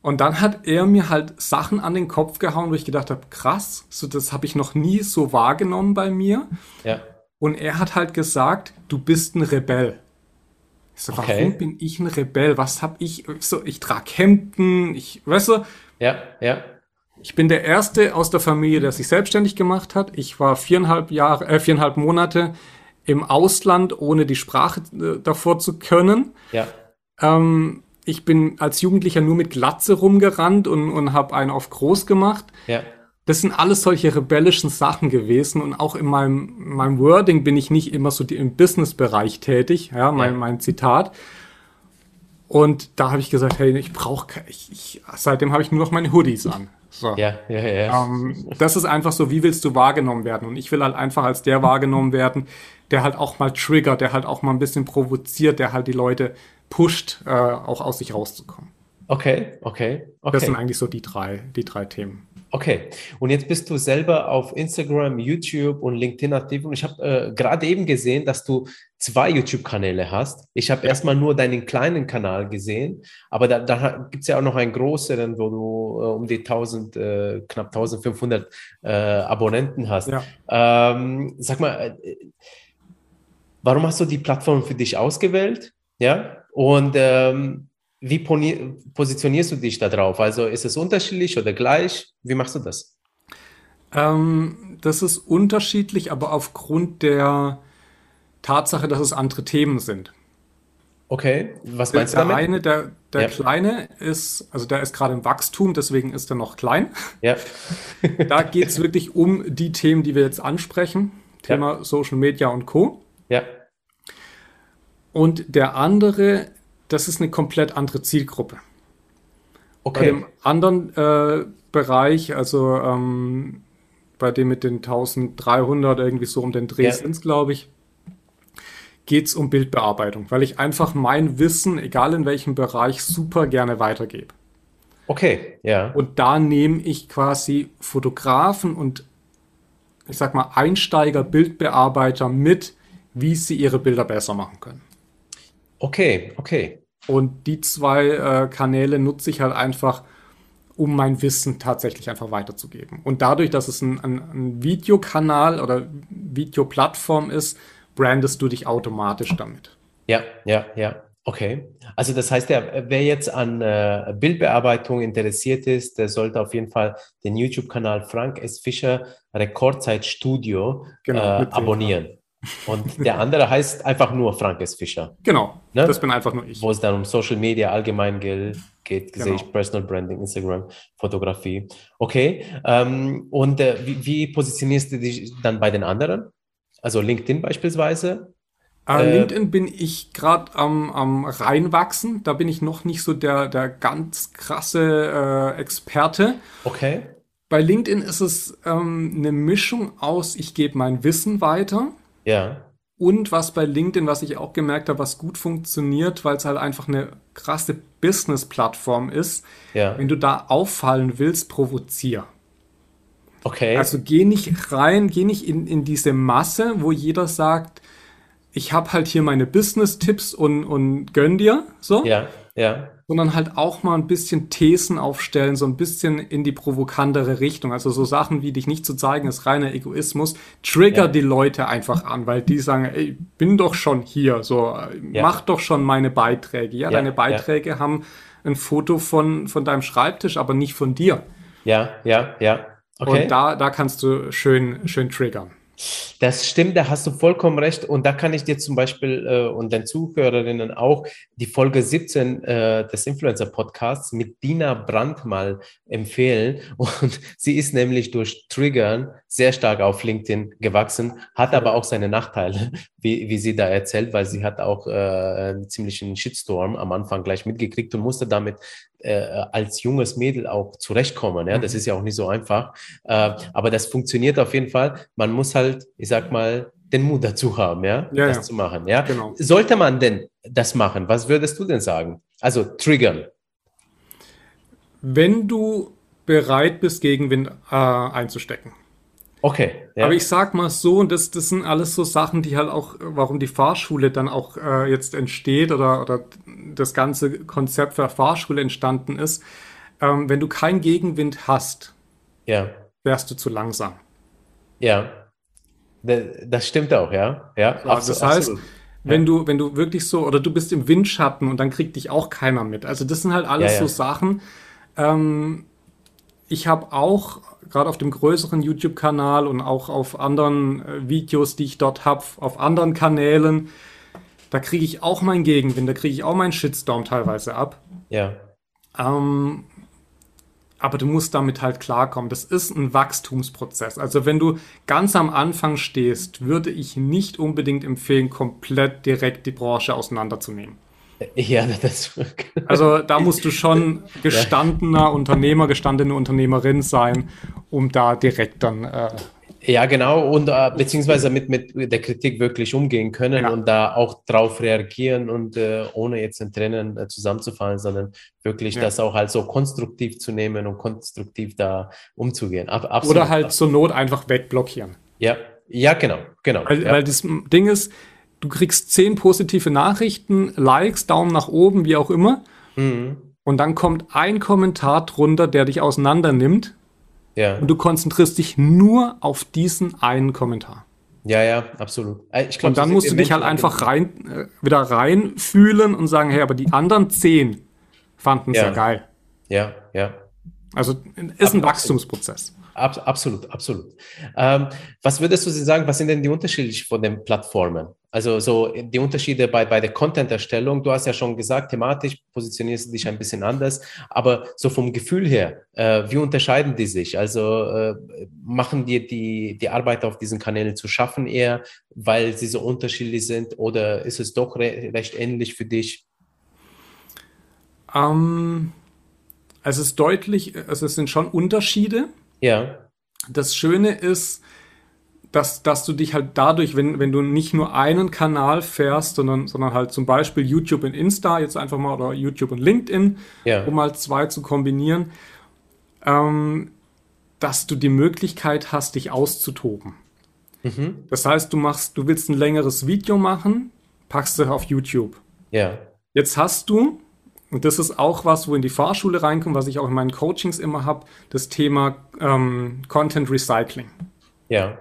Und dann hat er mir halt Sachen an den Kopf gehauen, wo ich gedacht habe, krass, so das habe ich noch nie so wahrgenommen bei mir. Ja. Und er hat halt gesagt, du bist ein Rebell. Ich so, okay. warum bin ich ein Rebell? Was hab ich? So, ich trage Hemden, ich, weißt du? Ja, ja. Ich bin der Erste aus der Familie, der sich selbstständig gemacht hat. Ich war viereinhalb Jahre, äh, viereinhalb Monate im Ausland, ohne die Sprache äh, davor zu können. Ja. Ähm, ich bin als Jugendlicher nur mit Glatze rumgerannt und, und habe einen auf groß gemacht. Ja. Das sind alles solche rebellischen Sachen gewesen und auch in meinem, meinem Wording bin ich nicht immer so im Business-Bereich tätig, ja, mein, mein Zitat. Und da habe ich gesagt, hey, ich brauche, ich, ich, seitdem habe ich nur noch meine Hoodies an. So. Ja, ja, ja. Ähm, das ist einfach so, wie willst du wahrgenommen werden? Und ich will halt einfach als der wahrgenommen werden, der halt auch mal triggert, der halt auch mal ein bisschen provoziert, der halt die Leute pusht, äh, auch aus sich rauszukommen. Okay, okay, okay. Das sind eigentlich so die drei, die drei Themen. Okay, und jetzt bist du selber auf Instagram, YouTube und LinkedIn aktiv und ich habe äh, gerade eben gesehen, dass du zwei YouTube-Kanäle hast. Ich habe ja. erstmal nur deinen kleinen Kanal gesehen, aber da, da gibt es ja auch noch einen größeren, wo du äh, um die 1000, äh, knapp 1500 äh, Abonnenten hast. Ja. Ähm, sag mal, äh, warum hast du die Plattform für dich ausgewählt? Ja, und ähm, wie positionierst du dich da drauf? Also ist es unterschiedlich oder gleich? Wie machst du das? Ähm, das ist unterschiedlich, aber aufgrund der Tatsache, dass es andere Themen sind. Okay, was der, meinst du damit? Der eine, der, der ja. Kleine ist, also der ist gerade im Wachstum, deswegen ist er noch klein. Ja. (laughs) da geht es wirklich um die Themen, die wir jetzt ansprechen. Thema ja. Social Media und Co. Ja. Und der andere das ist eine komplett andere Zielgruppe. Okay. Bei dem anderen äh, Bereich, also ähm, bei dem mit den 1300 irgendwie so um den Dreh ja. glaube ich, geht es um Bildbearbeitung, weil ich einfach mein Wissen, egal in welchem Bereich, super gerne weitergebe. Okay, ja. Und da nehme ich quasi Fotografen und ich sag mal Einsteiger, Bildbearbeiter mit, wie sie ihre Bilder besser machen können. Okay, okay. Und die zwei äh, Kanäle nutze ich halt einfach, um mein Wissen tatsächlich einfach weiterzugeben. Und dadurch, dass es ein, ein, ein Videokanal oder Videoplattform ist, brandest du dich automatisch damit. Ja, ja, ja. Okay. Also das heißt, der, wer jetzt an äh, Bildbearbeitung interessiert ist, der sollte auf jeden Fall den YouTube-Kanal Frank S. Fischer Rekordzeit Studio genau, äh, abonnieren. Und der andere heißt einfach nur Frank S. Fischer. Genau, Ne? das bin einfach nur ich. Wo es dann um Social Media allgemein geht, geht Genau. sehe ich Personal Branding, Instagram, Fotografie. Okay. Ähm, und äh, wie, wie positionierst du dich dann bei den anderen? Also LinkedIn beispielsweise? Äh, Äh, LinkedIn bin ich gerade am, am reinwachsen. Da bin ich noch nicht so der, der ganz krasse äh, Experte. Okay. Bei LinkedIn ist es ähm, eine Mischung aus, ich gebe mein Wissen weiter. Ja. Und was bei LinkedIn, was ich auch gemerkt habe, was gut funktioniert, weil es halt einfach eine krasse Business-Plattform ist, Ja. wenn du da auffallen willst, provozier. Okay. Also geh nicht rein, geh nicht in, in diese Masse, wo jeder sagt, ich habe halt hier meine Business-Tipps und, und gönn dir, so, ja. Ja. Sondern halt auch mal ein bisschen Thesen aufstellen, so ein bisschen in die provokantere Richtung. Also so Sachen wie dich nicht zu zeigen, ist reiner Egoismus, trigger Ja. die Leute einfach an, weil die sagen, ey, bin doch schon hier, so, Ja. mach doch schon meine Beiträge. Ja, Ja, deine. Beiträge haben ein Foto von, von deinem Schreibtisch, aber nicht von dir. Ja. Ja. Ja. Okay. Und da, da kannst du schön, schön triggern. Das stimmt, da hast du vollkommen recht. Und da kann ich dir zum Beispiel äh, und den Zuhörerinnen auch die Folge 17 äh, des Influencer-Podcasts mit Dina Brandt mal empfehlen. Und (laughs) sie ist nämlich durch Triggern sehr stark auf LinkedIn gewachsen, hat aber auch seine Nachteile, (laughs) wie, wie sie da erzählt, weil sie hat auch äh, einen ziemlichen Shitstorm am Anfang gleich mitgekriegt und musste damit äh, als junges Mädel auch zurechtkommen. Ja, das Mhm. ist ja auch nicht so einfach. Äh, aber das funktioniert auf jeden Fall. Man muss halt, ich sag mal, den Mut dazu haben, ja, Ja, das ja. zu machen. Ja, Genau. sollte man denn das machen? Was würdest du denn sagen? Also triggern. Wenn du bereit bist, Gegenwind äh, einzustecken. Okay. Ja. Aber ich sag mal so, und das, das sind alles so Sachen, die halt auch, warum die Fahrschule dann auch äh, jetzt entsteht oder, oder das ganze Konzept für Fahrschule entstanden ist. Ähm, wenn du keinen Gegenwind hast, ja. wärst du zu langsam. Ja. Da- Das stimmt auch, ja. Ja. Ja, abso- das heißt, absolut. wenn du, wenn du wirklich so, oder du bist im Windschatten und dann kriegt dich auch keiner mit. Also das sind halt alles Ja, ja. so Sachen. Ähm, ich habe auch gerade auf dem größeren YouTube-Kanal und auch auf anderen äh, Videos, die ich dort habe, auf anderen Kanälen, da kriege ich auch meinen Gegenwind, da kriege ich auch meinen Shitstorm teilweise ab. Ja. Ähm, aber du musst damit halt klarkommen. Das ist ein Wachstumsprozess. Also wenn du ganz am Anfang stehst, würde ich nicht unbedingt empfehlen, komplett direkt die Branche auseinanderzunehmen. (laughs) Ja, das. Also da musst du schon (laughs) gestandener Unternehmer, gestandene Unternehmerin sein, um da direkt dann äh, Ja, genau. Und äh, beziehungsweise mit, mit der Kritik wirklich umgehen können Ja. und da auch drauf reagieren und äh, ohne jetzt in Tränen äh, zusammenzufallen, sondern wirklich Ja. das auch halt so konstruktiv zu nehmen und konstruktiv da umzugehen. Ab, absolut. oder halt zur Not einfach wegblockieren. Ja, ja, genau, genau. Weil, weil das Ding ist, du kriegst zehn positive Nachrichten, Likes, Daumen nach oben, wie auch immer. Mhm. Und dann kommt ein Kommentar drunter, der dich auseinander nimmt. ja. Und du konzentrierst dich nur auf diesen einen Kommentar. ja, ja, absolut. Äh, Ich glaub, Und dann musst du dich halt einfach rein, äh, wieder reinfühlen und sagen, hey, aber die anderen zehn fanden es ja. Ja. geil. Ja, ja. Also ist ein. Wachstumsprozess. Abs absolut, absolut. Ähm, was würdest du sagen, was sind denn die Unterschiede von den Plattformen? Also so die Unterschiede bei, bei der Content-Erstellung, du hast ja schon gesagt, thematisch positionierst du dich ein bisschen anders, aber so vom Gefühl her, äh, wie unterscheiden die sich? Also äh, machen dir die, die Arbeit auf diesen Kanälen zu schaffen eher, weil sie so unterschiedlich sind oder ist es doch re recht ähnlich für dich? Ähm, also es ist deutlich, also es sind schon Unterschiede. Ja, Das Schöne ist, dass, dass du dich halt dadurch, wenn, wenn du nicht nur einen Kanal fährst, sondern, sondern halt zum Beispiel YouTube und Insta, jetzt einfach mal, oder YouTube und LinkedIn, ja, um mal zwei zu kombinieren, ähm, dass du die Möglichkeit hast, dich auszutoben. mhm. Das heißt, du machst, du willst ein längeres Video machen, packst es auf YouTube. ja, Jetzt hast du, und das ist auch was, wo in die Fahrschule reinkommt, was ich auch in meinen Coachings immer habe, das Thema ähm, Content Recycling. ja,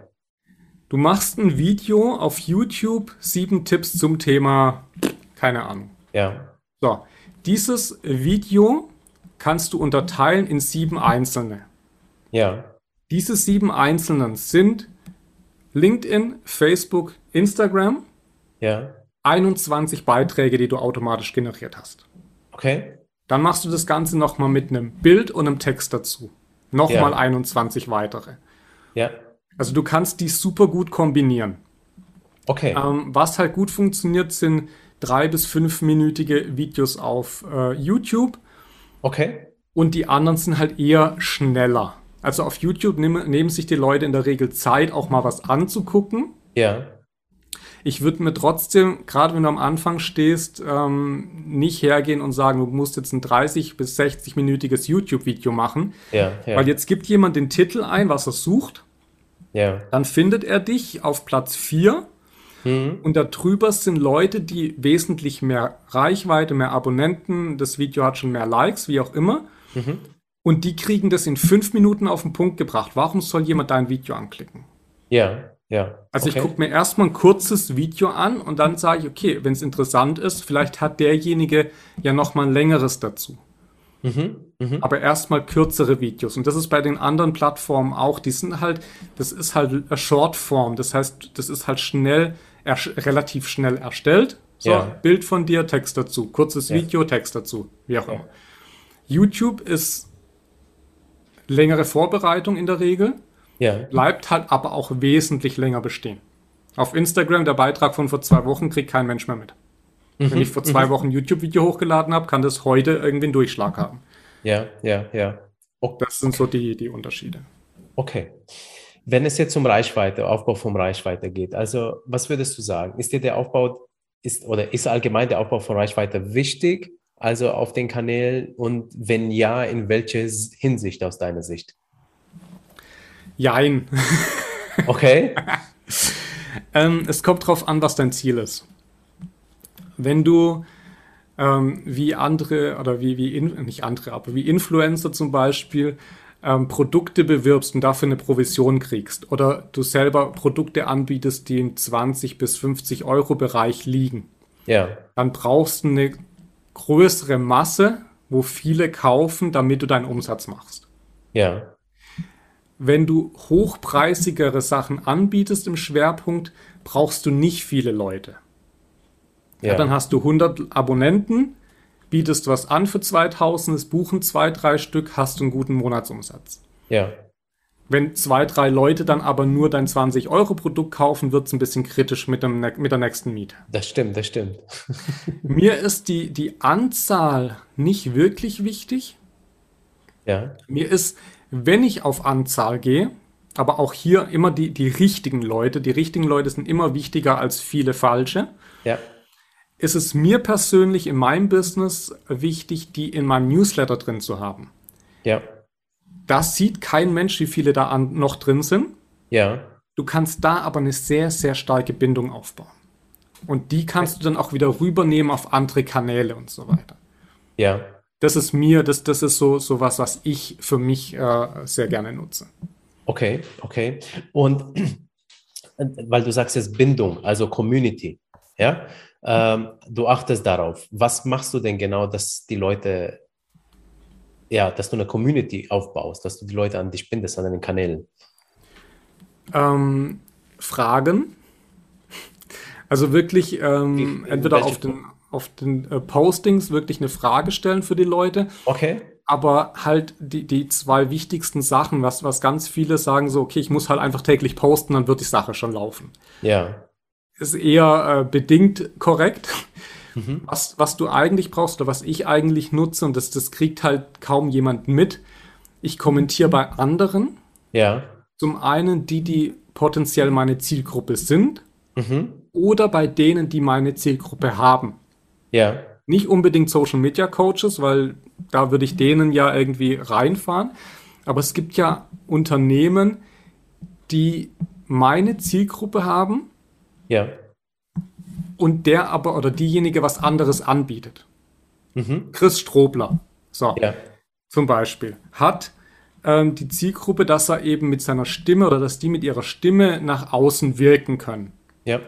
Du machst ein Video auf YouTube, sieben Tipps zum Thema, keine Ahnung. ja, So, dieses Video kannst du unterteilen in sieben einzelne. ja, Diese sieben einzelnen sind LinkedIn, Facebook, Instagram. Ja. 21 Beiträge, die du automatisch generiert hast. Okay. Dann machst du das Ganze nochmal mit einem Bild und einem Text dazu. Nochmal ja. 21 weitere. Ja. Also du kannst die super gut kombinieren. Okay. Ähm, was halt gut funktioniert, sind drei bis fünfminütige Videos auf äh, YouTube. Okay. Und die anderen sind halt eher schneller. Also auf YouTube nehm, nehmen sich die Leute in der Regel Zeit, auch mal was anzugucken. Ja. Ich würde mir trotzdem, gerade wenn du am Anfang stehst, ähm, nicht hergehen und sagen, du musst jetzt ein 30 bis 60-minütiges YouTube-Video machen. Ja, ja. Weil jetzt gibt jemand den Titel ein, was er sucht. Ja. Dann findet er dich auf Platz 4 Mhm. Und darüber sind Leute, die wesentlich mehr Reichweite, mehr Abonnenten, das Video hat schon mehr Likes, wie auch immer. Mhm. Und die kriegen das in fünf Minuten auf den Punkt gebracht. Warum soll jemand dein Video anklicken? Ja, ja. Also okay. ich gucke mir erstmal ein kurzes Video an und dann sage ich, okay, wenn es interessant ist, vielleicht hat derjenige ja nochmal ein längeres dazu. Mhm, mh. Aber erstmal kürzere Videos. Und das ist bei den anderen Plattformen auch. Die sind halt, das ist halt Shortform. Das heißt, das ist halt schnell relativ schnell erstellt. So, ja. Bild von dir, Text dazu. Kurzes ja. Video, Text dazu. Wie auch immer. YouTube ist längere Vorbereitung in der Regel. Ja. Bleibt halt aber auch wesentlich länger bestehen. Auf Instagram, der Beitrag von vor zwei Wochen, kriegt kein Mensch mehr mit. Mhm. Wenn ich vor zwei mhm. Wochen ein YouTube-Video hochgeladen habe, kann das heute irgendwie einen Durchschlag haben. Ja, ja, ja. Okay. Das sind so die, die Unterschiede. Okay. Wenn es jetzt um Reichweite, Aufbau von Reichweite geht, also was würdest du sagen? Ist dir der Aufbau, ist oder ist allgemein der Aufbau von Reichweite wichtig, also auf den Kanälen? Und wenn ja, in welcher Hinsicht aus deiner Sicht? Jein. Okay. (laughs) ähm, es kommt darauf an, was dein Ziel ist. Wenn du ähm, wie andere oder wie, wie in, nicht andere, aber wie Influencer zum Beispiel ähm, Produkte bewirbst und dafür eine Provision kriegst oder du selber Produkte anbietest, die im 20 bis 50 Euro Bereich liegen, ja. dann brauchst du eine größere Masse, wo viele kaufen, damit du deinen Umsatz machst. Ja. Wenn du hochpreisigere Sachen anbietest im Schwerpunkt, brauchst du nicht viele Leute. Ja. ja dann hast du 100 Abonnenten, bietest was an für 2000, es buchen zwei, drei Stück, hast du einen guten Monatsumsatz. Ja. Wenn zwei, drei Leute dann aber nur dein 20-Euro-Produkt kaufen, wird es ein bisschen kritisch mit, dem, mit der nächsten Miete. Das stimmt, das stimmt. (laughs) Mir ist die, die Anzahl nicht wirklich wichtig. Ja. Mir ist, wenn ich auf Anzahl gehe, aber auch hier immer die, die richtigen Leute, die richtigen Leute sind immer wichtiger als viele falsche. Ja ist es mir persönlich in meinem Business wichtig, die in meinem Newsletter drin zu haben. Ja. Das sieht kein Mensch, wie viele da an, noch drin sind. Ja. Du kannst da aber eine sehr, sehr starke Bindung aufbauen. Und die kannst du dann auch wieder rübernehmen auf andere Kanäle und so weiter. Ja. Das ist mir, das, das ist so, so was, was ich für mich äh, sehr gerne nutze. Okay, okay. Und weil du sagst jetzt Bindung, also Community, ja, ähm, du achtest darauf. Was machst du denn genau, dass die Leute, ja, dass du eine Community aufbaust, dass du die Leute an dich bindest, an deinen Kanälen? Ähm, Fragen. Also wirklich ähm, entweder auf den, auf den äh, Postings wirklich eine Frage stellen für die Leute. Okay. Aber halt die, die zwei wichtigsten Sachen, was, was ganz viele sagen, so, okay, ich muss halt einfach täglich posten, dann wird die Sache schon laufen. Ja ist eher äh, bedingt korrekt. Mhm. Was, was du eigentlich brauchst oder was ich eigentlich nutze, und das, das kriegt halt kaum jemand mit, ich kommentiere bei anderen. Ja. Zum einen die, die potenziell meine Zielgruppe sind mhm. oder bei denen, die meine Zielgruppe haben. Ja. Nicht unbedingt Social Media Coaches, weil da würde ich denen ja irgendwie reinfahren. Aber es gibt ja Unternehmen, die meine Zielgruppe haben ja. Und der aber oder diejenige was anderes anbietet. Mhm. Chris Strobler, so, ja. zum Beispiel, hat ähm, die Zielgruppe, dass er eben mit seiner Stimme oder dass die mit ihrer Stimme nach außen wirken können. Ja.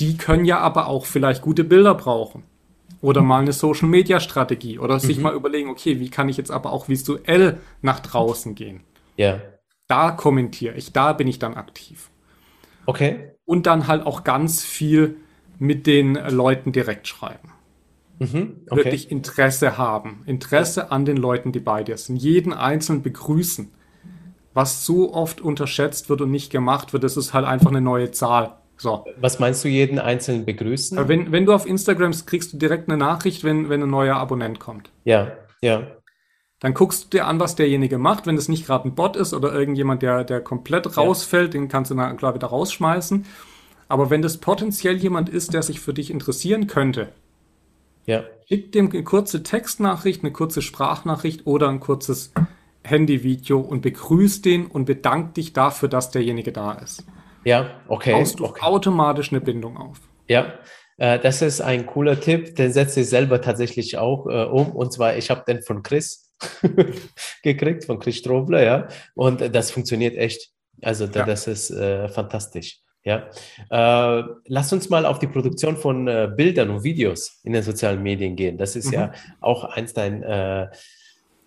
Die können ja aber auch vielleicht gute Bilder brauchen. Oder mal eine Social Media Strategie. Oder sich mhm. mal überlegen, okay, wie kann ich jetzt aber auch visuell nach draußen gehen? Ja. Da kommentiere ich, da bin ich dann aktiv. Okay. Und dann halt auch ganz viel mit den Leuten direkt schreiben. Mhm, okay. Wirklich Interesse haben. Interesse an den Leuten, die bei dir sind. Jeden einzelnen begrüßen. Was so oft unterschätzt wird und nicht gemacht wird, das ist halt einfach eine neue Zahl. So. Was meinst du, jeden einzelnen begrüßen? Wenn, wenn du auf Instagram kriegst du direkt eine Nachricht, wenn, wenn ein neuer Abonnent kommt. Ja, ja. Dann guckst du dir an, was derjenige macht. Wenn das nicht gerade ein Bot ist oder irgendjemand, der, der komplett rausfällt, ja. den kannst du dann klar wieder rausschmeißen. Aber wenn das potenziell jemand ist, der sich für dich interessieren könnte, ja. schick dem eine kurze Textnachricht, eine kurze Sprachnachricht oder ein kurzes Handyvideo und begrüß den und bedank dich dafür, dass derjenige da ist. Ja, okay. Baust du okay. automatisch eine Bindung auf. Ja, äh, das ist ein cooler Tipp, den setze ich selber tatsächlich auch äh, um. Und zwar, ich habe den von Chris (laughs) gekriegt, von Chris Strobler, ja. Und das funktioniert echt. Also ja. das ist äh, fantastisch. Ja, äh, lass uns mal auf die Produktion von äh, Bildern und Videos in den sozialen Medien gehen. Das ist mhm. ja auch eins dein äh,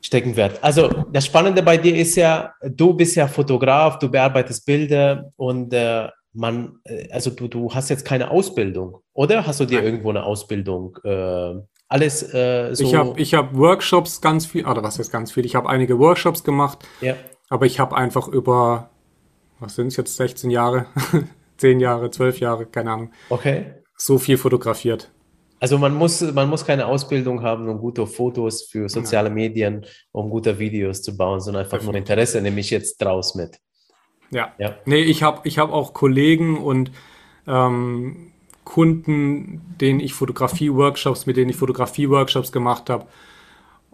Steckenwert. Also das Spannende bei dir ist ja, du bist ja Fotograf, du bearbeitest Bilder und äh, man, äh, also du, du hast jetzt keine Ausbildung, oder? Hast du dir irgendwo eine Ausbildung? Äh, alles äh, so? Ich habe ich hab Workshops ganz viel, oder was ist ganz viel? Ich habe einige Workshops gemacht, ja. aber ich habe einfach über, was sind es jetzt, 16 Jahre, (laughs) 10 Jahre, 12 Jahre, keine Ahnung. Okay. So viel fotografiert. Also man muss, man muss keine Ausbildung haben, um gute Fotos für soziale Medien, um gute Videos zu bauen, sondern einfach Definitiv. nur Interesse, nehme ich jetzt draus mit. Ja. ja. Nee, ich habe ich hab auch Kollegen und ähm, Kunden, denen ich Fotografie-Workshops, mit denen ich Fotografie-Workshops gemacht habe.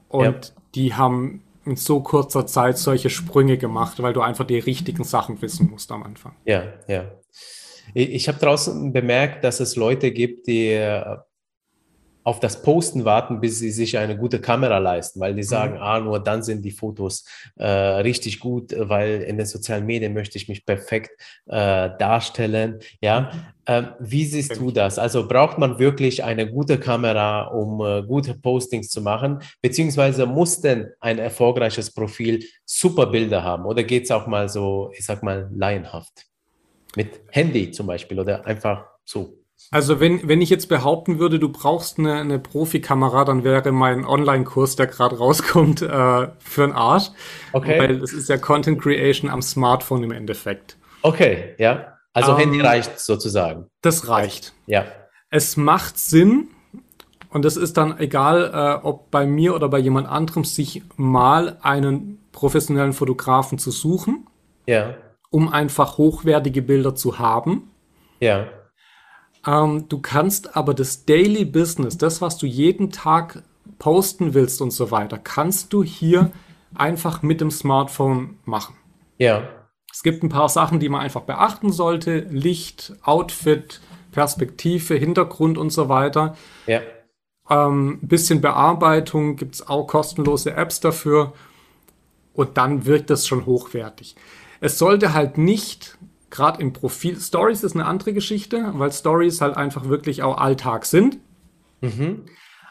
Und ja. die haben in so kurzer Zeit solche Sprünge gemacht, weil du einfach die richtigen Sachen wissen musst am Anfang. Ja, ja. Ich habe draußen bemerkt, dass es Leute gibt, die auf das Posten warten, bis sie sich eine gute Kamera leisten, weil die mhm. sagen, mhm. ah, nur dann sind die Fotos äh, richtig gut, weil in den sozialen Medien möchte ich mich perfekt äh, darstellen. Ja, mhm. ähm, wie siehst du das? Also braucht man wirklich eine gute Kamera, um äh, gute Postings zu machen, beziehungsweise muss denn ein erfolgreiches Profil super Bilder haben oder geht es auch mal so, ich sag mal, laienhaft? Mit Handy zum Beispiel oder einfach so? Also wenn, wenn ich jetzt behaupten würde, du brauchst eine, eine Profikamera, dann wäre mein Online-Kurs, der gerade rauskommt, äh, für einen Arsch. Okay. Weil es ist ja Content Creation am Smartphone im Endeffekt. Okay, ja. Also ähm, Handy reicht sozusagen. Das reicht. Ja. Es macht Sinn, und es ist dann egal, äh, ob bei mir oder bei jemand anderem, sich mal einen professionellen Fotografen zu suchen. Ja. Um einfach hochwertige Bilder zu haben. Ja. Ähm, du kannst aber das Daily Business, das, was du jeden Tag posten willst und so weiter, kannst du hier einfach mit dem Smartphone machen. Ja. Es gibt ein paar Sachen, die man einfach beachten sollte. Licht, Outfit, Perspektive, Hintergrund und so weiter. Ja. Ähm, bisschen Bearbeitung, gibt es auch kostenlose Apps dafür. Und dann wirkt das schon hochwertig. Es sollte halt nicht gerade im Profil, Stories ist eine andere Geschichte, weil Stories halt einfach wirklich auch Alltag sind. Mhm.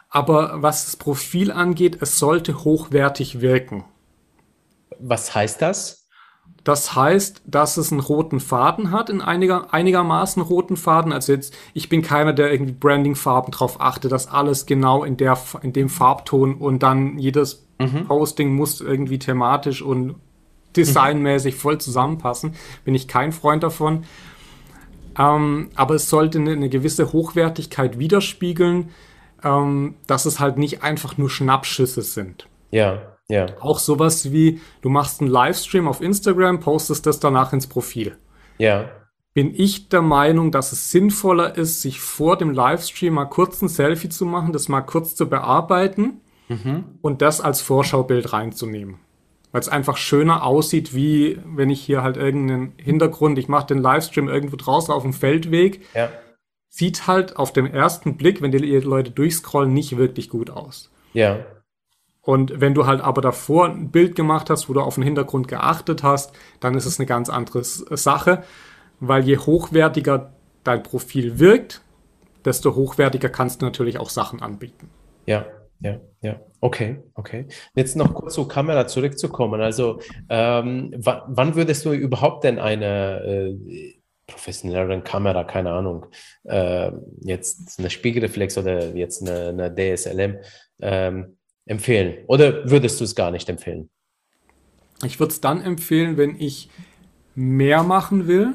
Aber was das Profil angeht, es sollte hochwertig wirken. Was heißt das? Das heißt, dass es einen roten Faden hat, in einiger, einigermaßen roten Faden. Also jetzt, ich bin keiner, der irgendwie Branding-Farben drauf achtet, dass alles genau in, der, in dem Farbton und dann jedes mhm. Posting muss irgendwie thematisch und designmäßig voll zusammenpassen. Bin ich kein Freund davon. Ähm, aber es sollte eine, eine, gewisse Hochwertigkeit widerspiegeln, ähm, dass es halt nicht einfach nur Schnappschüsse sind. Ja, ja. Auch sowas wie, du machst einen Livestream auf Instagram, postest das danach ins Profil. Ja. Bin ich der Meinung, dass es sinnvoller ist, sich vor dem Livestream mal kurz ein Selfie zu machen, das mal kurz zu bearbeiten mhm. und das als Vorschaubild reinzunehmen weil es einfach schöner aussieht, wie wenn ich hier halt irgendeinen Hintergrund, ich mache den Livestream irgendwo draußen auf dem Feldweg. Ja. Sieht halt auf den ersten Blick, wenn die Leute durchscrollen, nicht wirklich gut aus. Ja. Und wenn du halt aber davor ein Bild gemacht hast, wo du auf den Hintergrund geachtet hast, dann ist es eine ganz andere Sache, weil je hochwertiger dein Profil wirkt, desto hochwertiger kannst du natürlich auch Sachen anbieten. Ja, ja, ja. Okay, okay. Jetzt noch kurz zur Kamera zurückzukommen. Also, ähm, wann würdest du überhaupt denn eine, äh, professionelleren Kamera, keine Ahnung, äh, jetzt eine Spiegelreflex oder jetzt eine, eine DSLM ähm, empfehlen? Oder würdest du es gar nicht empfehlen? Ich würde es dann empfehlen, wenn ich mehr machen will,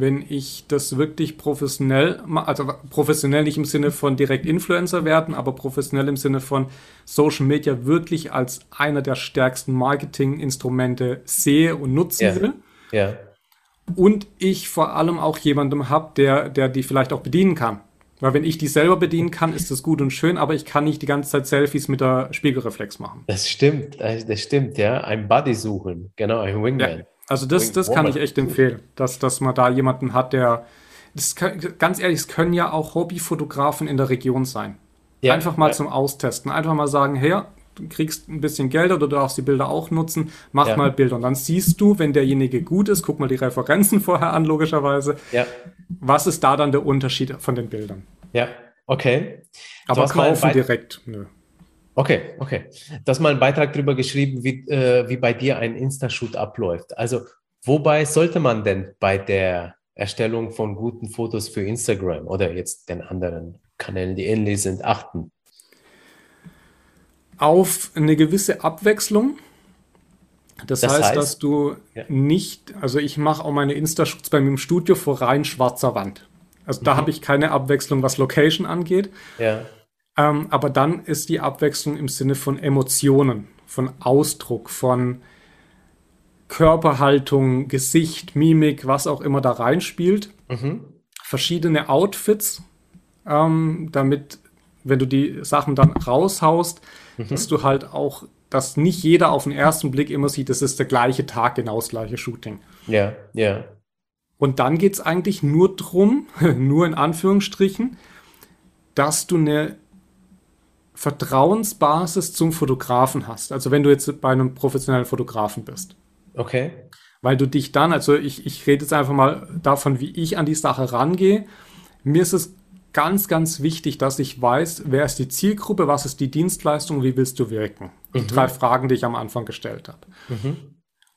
wenn ich das wirklich professionell, also professionell nicht im Sinne von direkt Influencer werden, aber professionell im Sinne von Social Media wirklich als einer der stärksten Marketinginstrumente sehe und nutzen Ja. will. Ja, Und ich vor allem auch jemandem habe, der, der die vielleicht auch bedienen kann. Weil wenn ich die selber bedienen kann, ist das gut und schön, aber ich kann nicht die ganze Zeit Selfies mit der Spiegelreflex machen. das stimmt, das das stimmt, ja. Ein Buddy suchen, genau, ein Wingman. Ja, also das, das kann ich echt empfehlen, dass, dass man da jemanden hat, der. Das kann, ganz ehrlich, es können ja auch Hobbyfotografen in der Region sein. Ja, Einfach mal ja. zum Austesten. Einfach mal sagen, hey, du kriegst ein bisschen Geld oder du darfst die Bilder auch nutzen, mach Ja. mal Bilder. Und dann siehst du, wenn derjenige gut ist, guck mal die Referenzen (laughs) vorher an, logischerweise. Ja, Was ist da dann der Unterschied von den Bildern? ja, okay. Aber kaufen direkt, nö. Okay, okay. Du hast mal einen Beitrag darüber geschrieben, wie, äh, wie bei dir ein Insta-Shoot abläuft. Also, wobei sollte man denn bei der Erstellung von guten Fotos für Instagram oder jetzt den anderen Kanälen, die ähnlich sind, achten? auf eine gewisse Abwechslung. Das, Das heißt, heißt? dass du Ja. nicht, also ich mache auch meine Insta-Shoots bei mir im Studio vor rein schwarzer Wand. Also da Mhm. habe ich keine Abwechslung, was Location angeht. Ja, Ähm, aber dann ist die Abwechslung im Sinne von Emotionen, von Ausdruck, von Körperhaltung, Gesicht, Mimik, was auch immer da reinspielt. mhm. Verschiedene Outfits, ähm, damit, wenn du die Sachen dann raushaust, dass du halt auch, dass nicht jeder auf den ersten Blick immer sieht, das ist der gleiche Tag, genau das gleiche Shooting. ja, ja, Und dann geht es eigentlich nur drum, (laughs) nur in Anführungsstrichen, dass du eine Vertrauensbasis zum Fotografen hast. Also wenn du jetzt bei einem professionellen Fotografen bist. okay. Weil du dich dann, also ich, ich rede jetzt einfach mal davon, wie ich an die Sache rangehe. Mir ist es ganz, ganz wichtig, dass ich weiß, wer ist die Zielgruppe, was ist die Dienstleistung, wie willst du wirken. Die drei Fragen, die ich am Anfang gestellt habe.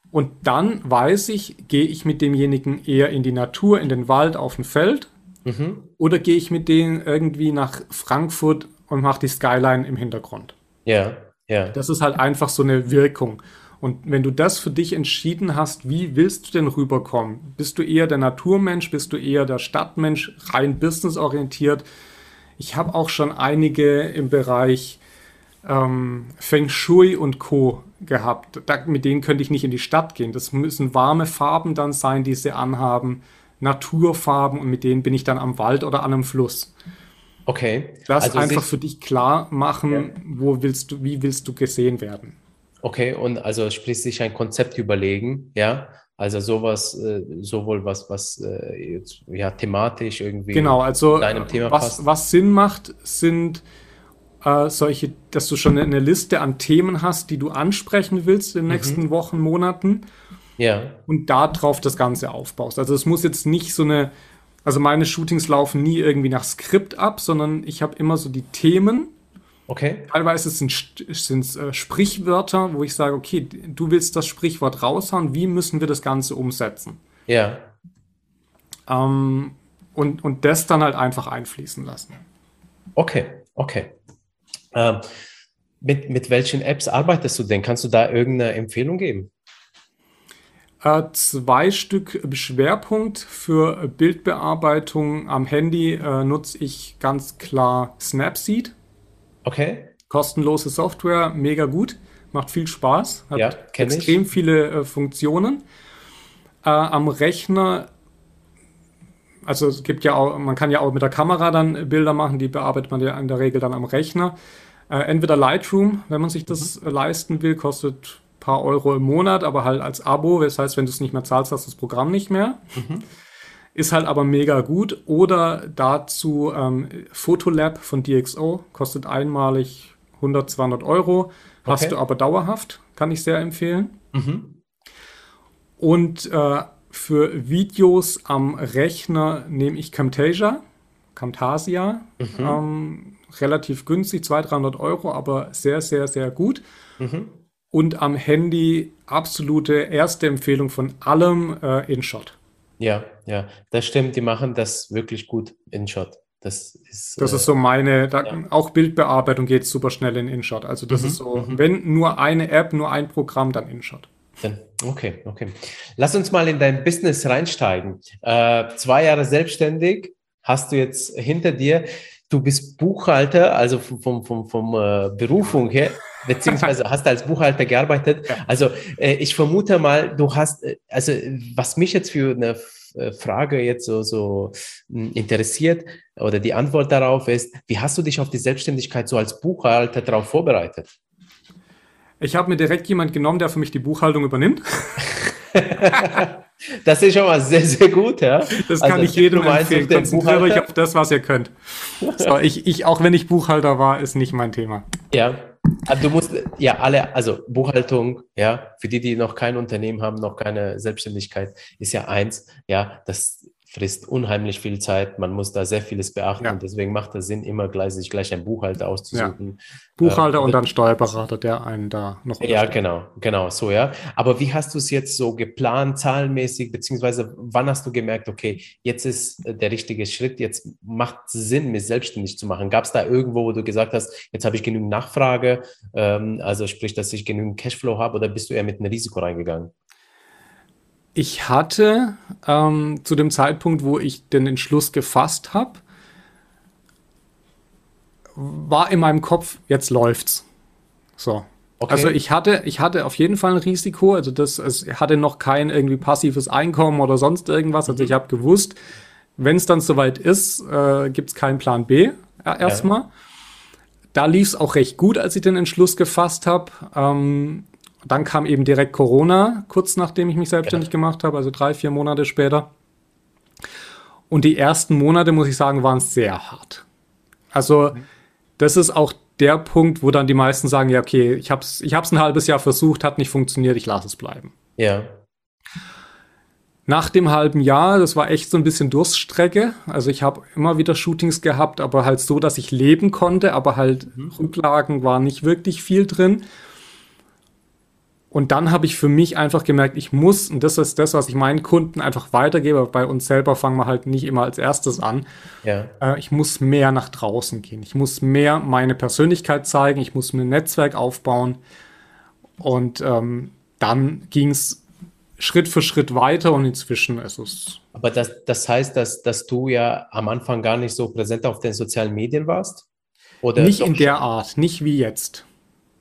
Und dann weiß ich, gehe ich mit demjenigen eher in die Natur, in den Wald, auf ein Feld Mhm. oder gehe ich mit denen irgendwie nach Frankfurt und mache die Skyline im Hintergrund. Ja, ja, Das ist halt einfach so eine Wirkung. Und wenn du das für dich entschieden hast, wie willst du denn rüberkommen? Bist du eher der Naturmensch? Bist du eher der Stadtmensch? Rein businessorientiert? Ich habe auch schon einige im Bereich ähm, Feng Shui und Co. gehabt. Da, mit denen könnte ich nicht in die Stadt gehen. Das müssen warme Farben dann sein, die sie anhaben. Naturfarben und mit denen bin ich dann am Wald oder an einem Fluss. Okay. Das Also einfach für dich klar machen, Ja. wo willst du, wie willst du gesehen werden. Okay, und also sprich sich ein Konzept überlegen, ja, also sowas, äh, sowohl was, was äh, jetzt, ja, thematisch irgendwie Genau, also deinem Thema was, passt. was Sinn macht, sind äh, solche, dass du schon eine Liste an Themen hast, die du ansprechen willst in den nächsten Mhm. Wochen, Monaten Ja, und darauf das Ganze aufbaust. Also es muss jetzt nicht so eine, also meine Shootings laufen nie irgendwie nach Skript ab, sondern ich habe immer so die Themen. okay, Teilweise sind es äh, Sprichwörter, wo ich sage, okay, du willst das Sprichwort raushauen, wie müssen wir das Ganze umsetzen? ja, Ähm, und, und das dann halt einfach einfließen lassen. okay, okay. Ähm, mit, mit welchen Apps arbeitest du denn? Kannst du da irgendeine Empfehlung geben? Äh, zwei Stück Schwerpunkt für Bildbearbeitung am Handy äh, nutze ich ganz klar Snapseed. Okay, Kostenlose Software, mega gut, macht viel Spaß, hat Ja, kenn ich. extrem viele äh, Funktionen. Äh, am Rechner, also es gibt ja auch, man kann ja auch mit der Kamera dann Bilder machen, die bearbeitet man ja in der Regel dann am Rechner. Äh, entweder Lightroom, wenn man sich das Mhm. leisten will, kostet paar Euro im Monat, aber halt als Abo. Das heißt, wenn du es nicht mehr zahlst, hast du das Programm nicht mehr. Mhm. Ist halt aber mega gut. Oder dazu ähm, Photolab von DxO, kostet einmalig 100, 200 Euro. Hast Okay. du aber dauerhaft, kann ich sehr empfehlen. mhm. Und äh, für Videos am Rechner nehme ich Camtasia, Camtasia. Ähm, relativ günstig, 200, 300 Euro, aber sehr, sehr, sehr gut. Mhm. Und am Handy absolute erste Empfehlung von allem äh, InShot. Ja, ja, das stimmt. Die machen das wirklich gut InShot. Das ist, das ist so meine, da, ja. auch Bildbearbeitung geht super schnell in InShot. Also das mhm, ist so, mhm. wenn nur eine App, nur ein Programm, dann InShot. Okay, okay. Lass uns mal in dein Business reinsteigen. Äh, zwei Jahre selbstständig hast du jetzt hinter dir. Du bist Buchhalter, also vom, vom, vom, vom äh, Berufung her, beziehungsweise hast als Buchhalter gearbeitet. Ja. Also äh, ich vermute mal, du hast, äh, also was mich jetzt für eine äh, Frage jetzt so, so hm, interessiert oder die Antwort darauf ist, wie hast du dich auf die Selbstständigkeit so als Buchhalter darauf vorbereitet? Ich habe mir direkt jemand genommen, der für mich die Buchhaltung übernimmt. (laughs) das ist schon mal sehr, sehr gut, ja. Das kann also, ich jedem empfehlen. Konzentriert euch auf das, was ihr könnt. So, ich, ich, auch wenn ich Buchhalter war, ist nicht mein Thema. Ja, also du musst ja alle, also Buchhaltung, ja, für die, die noch kein Unternehmen haben, noch keine Selbstständigkeit, ist ja eins, ja, das frisst unheimlich viel Zeit. Man muss da sehr vieles beachten. Ja. Und deswegen macht es Sinn, immer gleich sich gleich einen Buchhalter auszusuchen. Ja. Buchhalter äh, und dann Steuerberater, der einen da noch. Ja, genau, genau, so, ja. Aber wie hast du es jetzt so geplant, zahlenmäßig, beziehungsweise wann hast du gemerkt, okay, jetzt ist der richtige Schritt, jetzt macht es Sinn, mich selbstständig zu machen? Gab es da irgendwo, wo du gesagt hast, jetzt habe ich genügend Nachfrage, ähm, also sprich, dass ich genügend Cashflow habe, oder bist du eher mit einem Risiko reingegangen? Ich hatte ähm, zu dem Zeitpunkt, wo ich den Entschluss gefasst habe, war in meinem Kopf, jetzt läuft's. So. Okay. Also ich hatte, ich hatte auf jeden Fall ein Risiko, also das, es hatte noch kein irgendwie passives Einkommen oder sonst irgendwas. Also mhm. ich habe gewusst, wenn es dann soweit ist, äh, gibt es keinen Plan B äh, erstmal. Ja. Da lief es auch recht gut, als ich den Entschluss gefasst habe. Ähm, dann kam eben direkt Corona, kurz nachdem ich mich selbstständig ja. gemacht habe, also drei, vier Monate später. Und die ersten Monate, muss ich sagen, waren sehr hart. Also, das ist auch der Punkt, wo dann die meisten sagen, ja, okay, ich habe es ich hab's ein halbes Jahr versucht, hat nicht funktioniert, ich lasse es bleiben. Ja. Nach dem halben Jahr, das war echt so ein bisschen Durststrecke. Also ich habe immer wieder Shootings gehabt, aber halt so, dass ich leben konnte, aber halt mhm. Rücklagen war nicht wirklich viel drin. Und dann habe ich für mich einfach gemerkt, ich muss, und das ist das, was ich meinen Kunden einfach weitergebe, bei uns selber fangen wir halt nicht immer als erstes an. Ja. Äh, ich muss mehr nach draußen gehen. Ich muss mehr meine Persönlichkeit zeigen. Ich muss mir ein Netzwerk aufbauen. Und ähm, dann ging es Schritt für Schritt weiter und inzwischen ist es. Aber das, das heißt, dass, dass du ja am Anfang gar nicht so präsent auf den sozialen Medien warst? Oder nicht in der Art, nicht wie jetzt.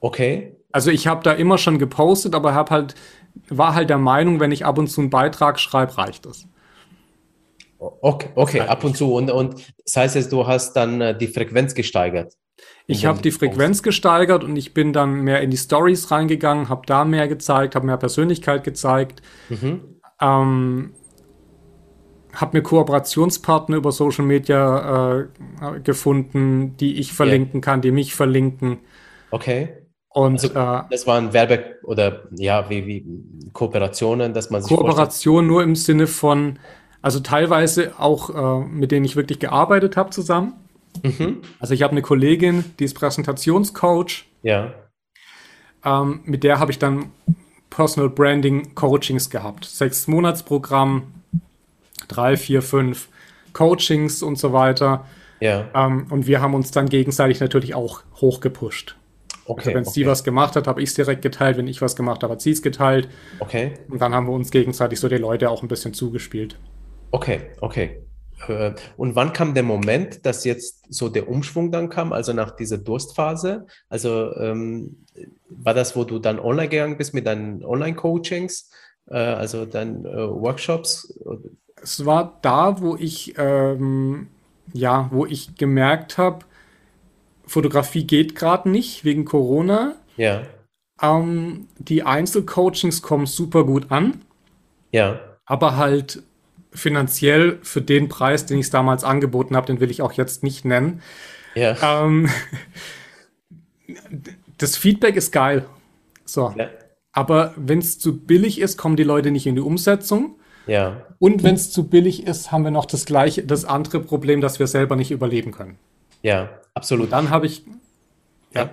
Okay. Also ich habe da immer schon gepostet, aber habe halt war halt der Meinung, wenn ich ab und zu einen Beitrag schreibe, reicht das. Okay, okay ab und zu. Und, und das heißt jetzt, du hast dann äh, die Frequenz gesteigert. Ich habe die Frequenz gesteigert und ich bin dann mehr in die Stories reingegangen, habe da mehr gezeigt, habe mehr Persönlichkeit gezeigt. Mhm. Ähm, habe mir Kooperationspartner über Social Media äh, gefunden, die ich verlinken yeah. kann, die mich verlinken. Okay. Und also, äh, das waren Werbe- oder ja, wie, wie Kooperationen, dass man sich Kooperation nur im Sinne von, also teilweise auch, äh, mit denen ich wirklich gearbeitet habe zusammen. Mhm. Also ich habe eine Kollegin, die ist Präsentationscoach. Ja. Ähm, mit der habe ich dann Personal Branding Coachings gehabt. Sechs Monatsprogramm, drei, vier, fünf Coachings und so weiter. Ja. Ähm, und wir haben uns dann gegenseitig natürlich auch hochgepusht. Okay, also wenn okay. sie was gemacht hat, habe ich es direkt geteilt. Wenn ich was gemacht habe, hat sie es geteilt. Okay. Und dann haben wir uns gegenseitig so die Leute auch ein bisschen zugespielt. Okay, okay. Äh, und wann kam der Moment, dass jetzt so der Umschwung dann kam, also nach dieser Durstphase? Also ähm, war das, wo du dann online gegangen bist mit deinen Online-Coachings, äh, also deinen äh, Workshops? Es war da, wo ich ähm, ja, wo ich gemerkt habe, Fotografie geht gerade nicht wegen Corona. Ja. Ähm, die Einzelcoachings kommen super gut an. Ja. Aber halt finanziell für den Preis, den ich damals angeboten habe, den will ich auch jetzt nicht nennen. Ja. Ähm, das Feedback ist geil. So. Ja. Aber wenn es zu billig ist, kommen die Leute nicht in die Umsetzung. Ja. Und wenn es zu billig ist, haben wir noch das gleiche, das andere Problem, dass wir selber nicht überleben können. Ja, absolut. Und dann habe ich. Ja.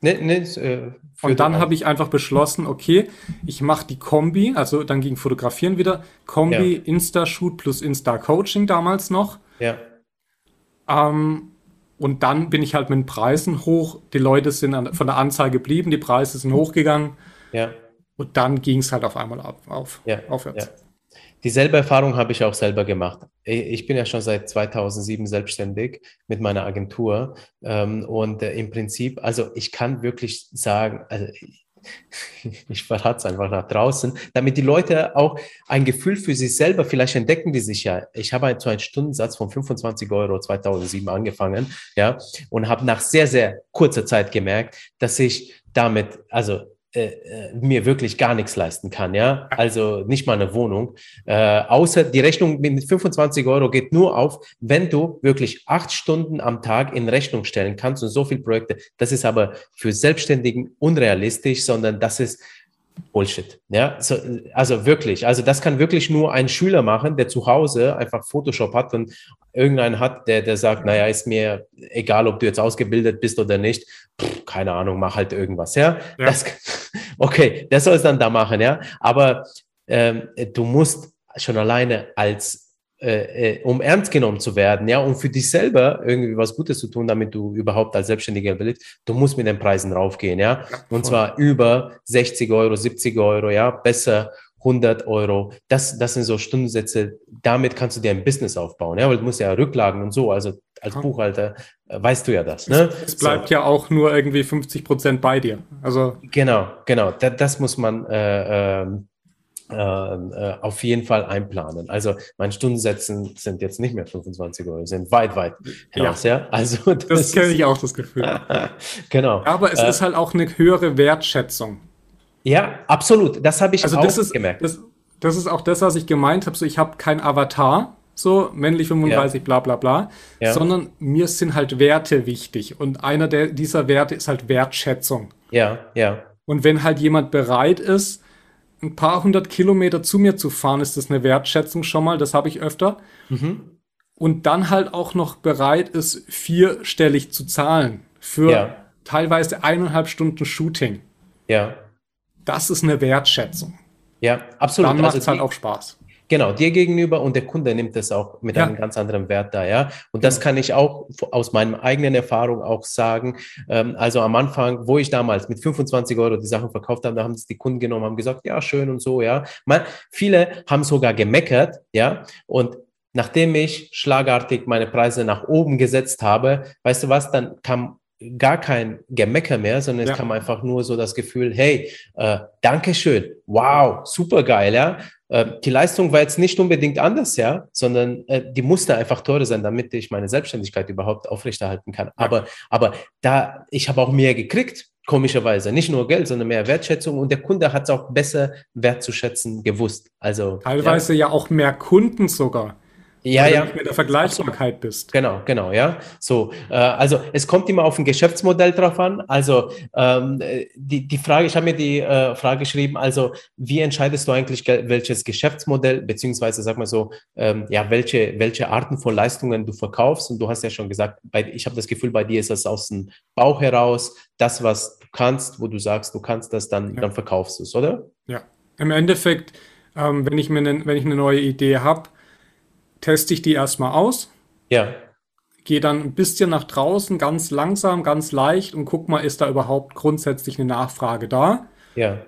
Nee, nee, äh, und dann habe ich einfach beschlossen, okay, ich mache die Kombi, also dann ging Fotografieren wieder, Kombi, ja. Insta-Shoot plus Insta-Coaching damals noch. Ja. Ähm, und dann bin ich halt mit den Preisen hoch. Die Leute sind an, von der Anzahl geblieben, die Preise sind hochgegangen. Ja. Und dann ging es halt auf einmal auf, auf ja. aufwärts. Ja. Dieselbe Erfahrung habe ich auch selber gemacht. Ich bin ja schon seit 2007 selbstständig mit meiner Agentur ähm, und äh, im Prinzip, also ich kann wirklich sagen, also (laughs) ich verrate es einfach nach draußen, damit die Leute auch ein Gefühl für sich selber, vielleicht entdecken die sich ja. Ich habe so einen Stundensatz von 25 Euro 2007 angefangen, ja, und habe nach sehr, sehr kurzer Zeit gemerkt, dass ich damit, also äh, äh, mir wirklich gar nichts leisten kann, ja, also nicht mal eine Wohnung, äh, außer die Rechnung mit 25 Euro geht nur auf, wenn du wirklich acht Stunden am Tag in Rechnung stellen kannst und so viele Projekte. Das ist aber für Selbstständigen unrealistisch, sondern das ist Bullshit. Ja, so, also wirklich. Also das kann wirklich nur ein Schüler machen, der zu Hause einfach Photoshop hat und irgendeinen hat, der, der sagt, naja, ist mir egal, ob du jetzt ausgebildet bist oder nicht. Pff, keine Ahnung, mach halt irgendwas. Ja, ja. Das, (laughs) okay, das soll es dann da machen. Ja, aber ähm, du musst schon alleine als äh, äh, um ernst genommen zu werden, ja, um für dich selber irgendwie was Gutes zu tun, damit du überhaupt als Selbstständiger willst, du musst mit den Preisen raufgehen, ja, und zwar über 60 Euro, 70 Euro, ja, besser 100 Euro. Das, das sind so Stundensätze. Damit kannst du dir ein Business aufbauen, ja, weil du musst ja Rücklagen und so. Also als Buchhalter äh, weißt du ja das. Ne? Es, es bleibt so. ja auch nur irgendwie 50 Prozent bei dir. Also genau, genau. Das, das muss man äh, ähm, äh, auf jeden Fall einplanen. Also meine Stundensätzen sind jetzt nicht mehr 25 Euro, sind weit, weit hinaus. Ja, ja? also (laughs) das, das kenne ich auch das Gefühl. (laughs) genau. Aber es äh, ist halt auch eine höhere Wertschätzung. Ja, absolut. Das habe ich also auch das ist, gemerkt. Das, das ist auch das, was ich gemeint habe. So, ich habe kein Avatar, so männlich 35, ja. bla bla bla, ja. sondern mir sind halt Werte wichtig. Und einer der, dieser Werte ist halt Wertschätzung. Ja, ja. Und wenn halt jemand bereit ist, ein paar hundert Kilometer zu mir zu fahren, ist das eine Wertschätzung schon mal. Das habe ich öfter. Mhm. Und dann halt auch noch bereit ist, vierstellig zu zahlen für ja. teilweise eineinhalb Stunden Shooting. Ja. Das ist eine Wertschätzung. Ja, absolut. Dann macht es also halt auch Spaß. Genau, dir gegenüber und der Kunde nimmt das auch mit ja. einem ganz anderen Wert da, ja. Und das genau. kann ich auch aus meiner eigenen Erfahrung auch sagen. Ähm, also am Anfang, wo ich damals mit 25 Euro die Sachen verkauft habe, da haben es die Kunden genommen, haben gesagt, ja, schön und so, ja. Man, viele haben sogar gemeckert, ja. Und nachdem ich schlagartig meine Preise nach oben gesetzt habe, weißt du was, dann kam gar kein Gemecker mehr, sondern ja. es kam einfach nur so das Gefühl, hey, äh, Dankeschön, wow, super geil, ja. Äh, die Leistung war jetzt nicht unbedingt anders, ja, sondern äh, die musste einfach teurer sein, damit ich meine Selbstständigkeit überhaupt aufrechterhalten kann. Ja. Aber, aber da, ich habe auch mehr gekriegt, komischerweise. Nicht nur Geld, sondern mehr Wertschätzung und der Kunde hat es auch besser wertzuschätzen gewusst. Also teilweise ja, ja auch mehr Kunden sogar. Ja, ja. mit der Vergleichbarkeit bist. Genau, genau, ja. So, äh, also es kommt immer auf ein Geschäftsmodell drauf an. Also ähm, die, die Frage, ich habe mir die äh, Frage geschrieben, also wie entscheidest du eigentlich, welches Geschäftsmodell, beziehungsweise sag mal so, ähm, ja, welche, welche Arten von Leistungen du verkaufst? Und du hast ja schon gesagt, bei, ich habe das Gefühl, bei dir ist das aus dem Bauch heraus, das, was du kannst, wo du sagst, du kannst das, dann, ja. dann verkaufst du es, oder? Ja, im Endeffekt, ähm, wenn ich mir ne, wenn ich eine neue Idee habe, teste ich die erstmal aus. Ja. Gehe dann ein bisschen nach draußen, ganz langsam, ganz leicht und guck mal, ist da überhaupt grundsätzlich eine Nachfrage da? Ja.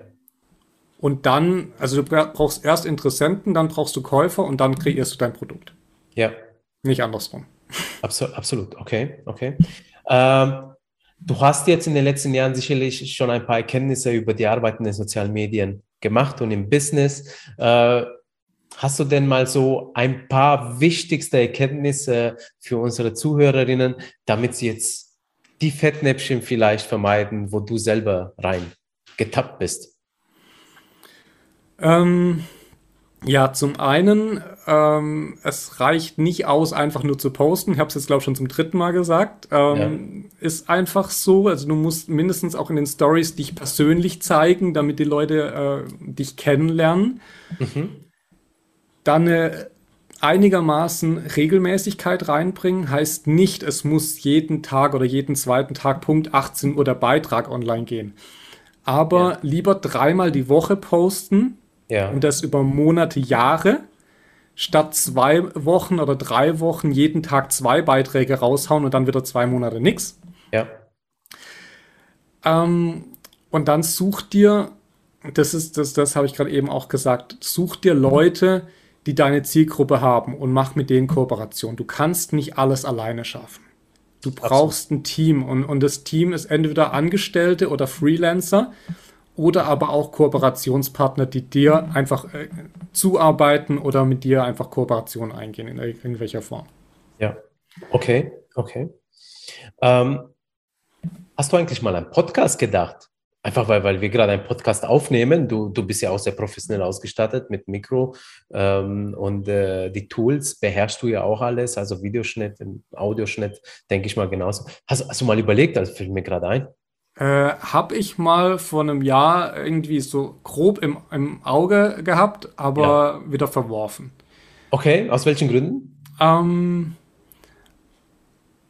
Und dann, also du brauchst erst Interessenten, dann brauchst du Käufer und dann kreierst du dein Produkt. Ja. Nicht andersrum. Absolut, absolut. okay, okay. Ähm, du hast jetzt in den letzten Jahren sicherlich schon ein paar Erkenntnisse über die Arbeit in den sozialen Medien gemacht und im Business. Äh, Hast du denn mal so ein paar wichtigste Erkenntnisse für unsere Zuhörerinnen, damit sie jetzt die Fettnäpfchen vielleicht vermeiden, wo du selber rein getappt bist? Ähm, ja, zum einen, ähm, es reicht nicht aus, einfach nur zu posten. Ich habe es jetzt, glaube ich, schon zum dritten Mal gesagt. Ähm, ja. Ist einfach so. Also du musst mindestens auch in den Stories dich persönlich zeigen, damit die Leute äh, dich kennenlernen. Mhm dann eine einigermaßen Regelmäßigkeit reinbringen. Heißt nicht, es muss jeden Tag oder jeden zweiten Tag Punkt 18 Uhr der Beitrag online gehen. Aber ja. lieber dreimal die Woche posten ja. und das über Monate, Jahre, statt zwei Wochen oder drei Wochen jeden Tag zwei Beiträge raushauen und dann wieder zwei Monate nichts. Ja. Ähm, und dann such dir, das ist, das, das habe ich gerade eben auch gesagt, such dir Leute, die deine Zielgruppe haben und mach mit denen Kooperation. Du kannst nicht alles alleine schaffen. Du brauchst ein Team und, und das Team ist entweder Angestellte oder Freelancer oder aber auch Kooperationspartner, die dir einfach äh, zuarbeiten oder mit dir einfach Kooperation eingehen in irgendwelcher Form. Ja, okay, okay. Ähm, hast du eigentlich mal einen Podcast gedacht? Einfach weil, weil wir gerade einen Podcast aufnehmen. Du, du bist ja auch sehr professionell ausgestattet mit Mikro ähm, und äh, die Tools beherrschst du ja auch alles, also Videoschnitt, Audioschnitt, denke ich mal genauso. Hast, hast du mal überlegt, also fällt mir gerade ein? Äh, habe ich mal vor einem Jahr irgendwie so grob im, im Auge gehabt, aber ja. wieder verworfen. Okay, aus welchen Gründen? Ähm,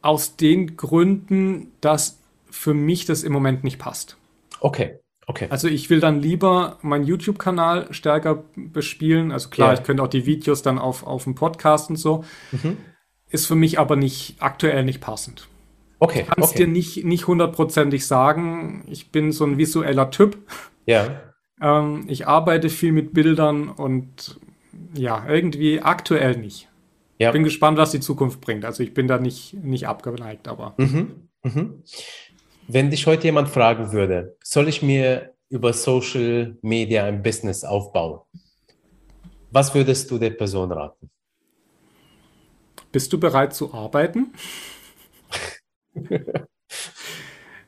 aus den Gründen, dass für mich das im Moment nicht passt. Okay, okay. Also ich will dann lieber meinen YouTube-Kanal stärker bespielen. Also klar, ja. ich könnte auch die Videos dann auf, auf dem Podcast und so. Mhm. Ist für mich aber nicht aktuell nicht passend. Okay. Ich kann es okay. dir nicht, nicht hundertprozentig sagen. Ich bin so ein visueller Typ. Ja. Ähm, ich arbeite viel mit Bildern und ja, irgendwie aktuell nicht. Ja. Bin gespannt, was die Zukunft bringt. Also ich bin da nicht, nicht abgeneigt, aber. Mhm. Mhm. Wenn dich heute jemand fragen würde, soll ich mir über Social Media ein Business aufbauen? Was würdest du der Person raten? Bist du bereit zu arbeiten? (laughs)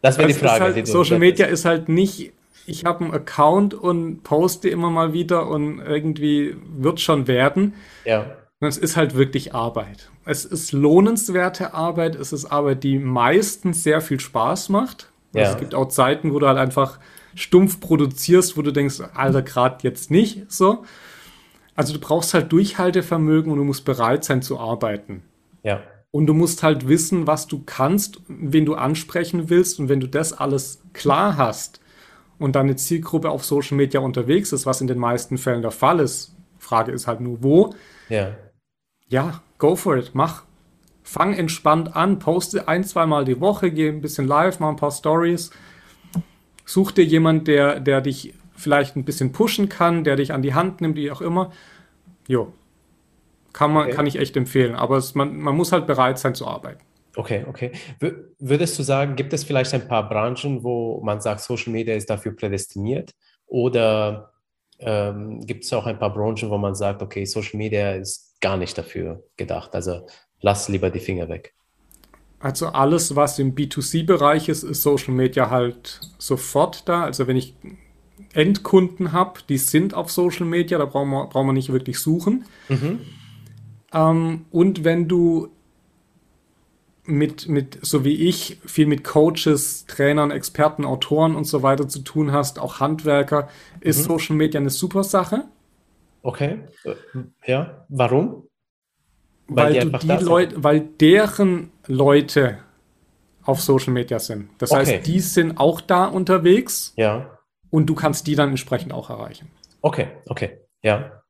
das wäre die Frage. Halt, die Social Media ist halt nicht, ich habe einen Account und poste immer mal wieder und irgendwie wird schon werden. Ja. Es ist halt wirklich Arbeit. Es ist lohnenswerte Arbeit. Es ist Arbeit, die meistens sehr viel Spaß macht. Ja. Also es gibt auch Zeiten, wo du halt einfach stumpf produzierst, wo du denkst, Alter, gerade jetzt nicht so. Also du brauchst halt Durchhaltevermögen und du musst bereit sein zu arbeiten. Ja. Und du musst halt wissen, was du kannst, wen du ansprechen willst. Und wenn du das alles klar hast und deine Zielgruppe auf Social Media unterwegs ist, was in den meisten Fällen der Fall ist, Frage ist halt nur wo. Ja. Ja, go for it, mach. Fang entspannt an, poste ein, zweimal die Woche, geh ein bisschen live, mach ein paar Stories. Such dir jemanden, der, der dich vielleicht ein bisschen pushen kann, der dich an die Hand nimmt, wie auch immer. Jo, kann, man, okay. kann ich echt empfehlen. Aber es, man, man muss halt bereit sein zu arbeiten. Okay, okay. Würdest du sagen, gibt es vielleicht ein paar Branchen, wo man sagt, Social Media ist dafür prädestiniert? Oder ähm, gibt es auch ein paar Branchen, wo man sagt, okay, Social Media ist gar nicht dafür gedacht? Also lass lieber die Finger weg. Also alles, was im B2C-Bereich ist, ist Social Media halt sofort da. Also wenn ich Endkunden habe, die sind auf Social Media, da brauchen wir, brauchen wir nicht wirklich suchen. Mhm. Ähm, und wenn du mit, mit, so wie ich, viel mit Coaches, Trainern, Experten, Autoren und so weiter zu tun hast, auch Handwerker, ist mhm. Social Media eine super Sache. Okay. Ja, warum? Weil, weil die, die Leute, weil deren Leute auf Social Media sind. Das okay. heißt, die sind auch da unterwegs. Ja. Und du kannst die dann entsprechend auch erreichen. Okay, okay. Ja.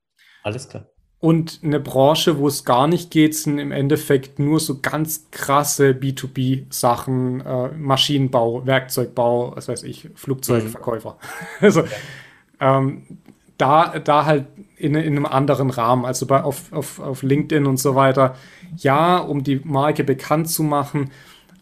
Alles klar. Und eine Branche, wo es gar nicht geht, sind im Endeffekt nur so ganz krasse B2B-Sachen, äh, Maschinenbau, Werkzeugbau, was weiß ich, Flugzeugverkäufer. Mhm. (laughs) also ähm, da, da halt in, in einem anderen Rahmen, also bei, auf, auf, auf LinkedIn und so weiter. Ja, um die Marke bekannt zu machen,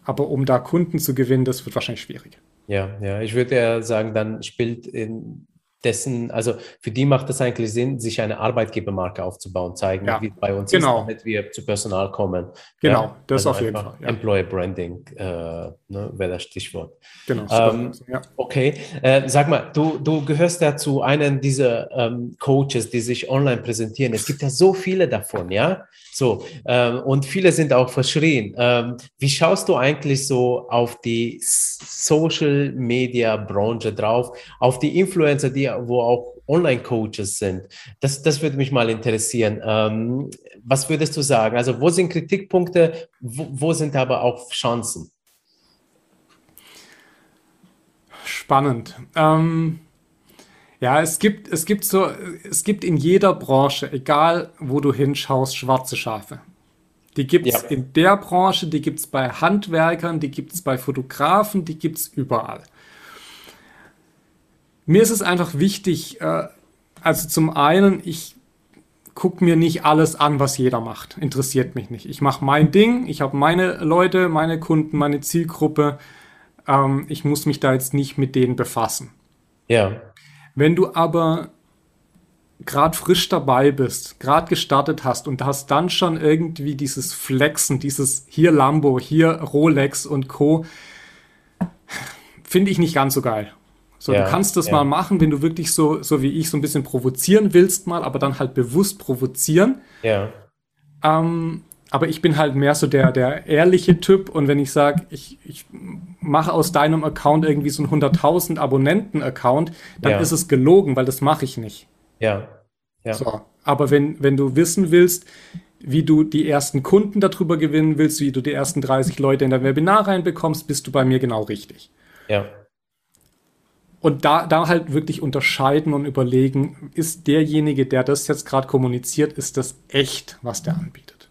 aber um da Kunden zu gewinnen, das wird wahrscheinlich schwierig. Ja, ja, ich würde ja sagen, dann spielt in dessen, also für die macht es eigentlich Sinn, sich eine Arbeitgebermarke aufzubauen, zeigen, ja, wie bei uns genau. ist, damit wir zu Personal kommen. Genau, ja? das also auf jeden Fall. Ja. Employer Branding äh, ne, wäre das Stichwort. Genau. Ähm, ja. Okay, äh, sag mal, du, du gehörst ja zu einem dieser ähm, Coaches, die sich online präsentieren. Es gibt ja so viele davon, ja. So, ähm, und viele sind auch verschrien. Ähm, wie schaust du eigentlich so auf die Social Media Branche drauf, auf die Influencer, die wo auch Online-Coaches sind. Das, das würde mich mal interessieren. Ähm, was würdest du sagen? Also wo sind Kritikpunkte, wo, wo sind aber auch Chancen? Spannend. Ähm, ja, es gibt, es gibt so, es gibt in jeder Branche, egal wo du hinschaust, schwarze Schafe. Die gibt es ja. in der Branche, die gibt es bei Handwerkern, die gibt es bei Fotografen, die gibt es überall. Mir ist es einfach wichtig, äh, also zum einen, ich gucke mir nicht alles an, was jeder macht. Interessiert mich nicht. Ich mache mein Ding, ich habe meine Leute, meine Kunden, meine Zielgruppe. Ähm, ich muss mich da jetzt nicht mit denen befassen. Ja. Wenn du aber gerade frisch dabei bist, gerade gestartet hast und hast dann schon irgendwie dieses Flexen, dieses hier Lambo, hier Rolex und Co, finde ich nicht ganz so geil. So, ja, du kannst das ja. mal machen, wenn du wirklich so, so wie ich, so ein bisschen provozieren willst mal, aber dann halt bewusst provozieren. Ja. Ähm, aber ich bin halt mehr so der, der ehrliche Typ und wenn ich sage, ich, ich mache aus deinem Account irgendwie so einen 100.000 Abonnenten-Account, dann ja. ist es gelogen, weil das mache ich nicht. Ja. ja. So. Aber wenn, wenn du wissen willst, wie du die ersten Kunden darüber gewinnen willst, wie du die ersten 30 Leute in dein Webinar reinbekommst, bist du bei mir genau richtig. Ja. Und da, da halt wirklich unterscheiden und überlegen, ist derjenige, der das jetzt gerade kommuniziert, ist das echt, was der anbietet?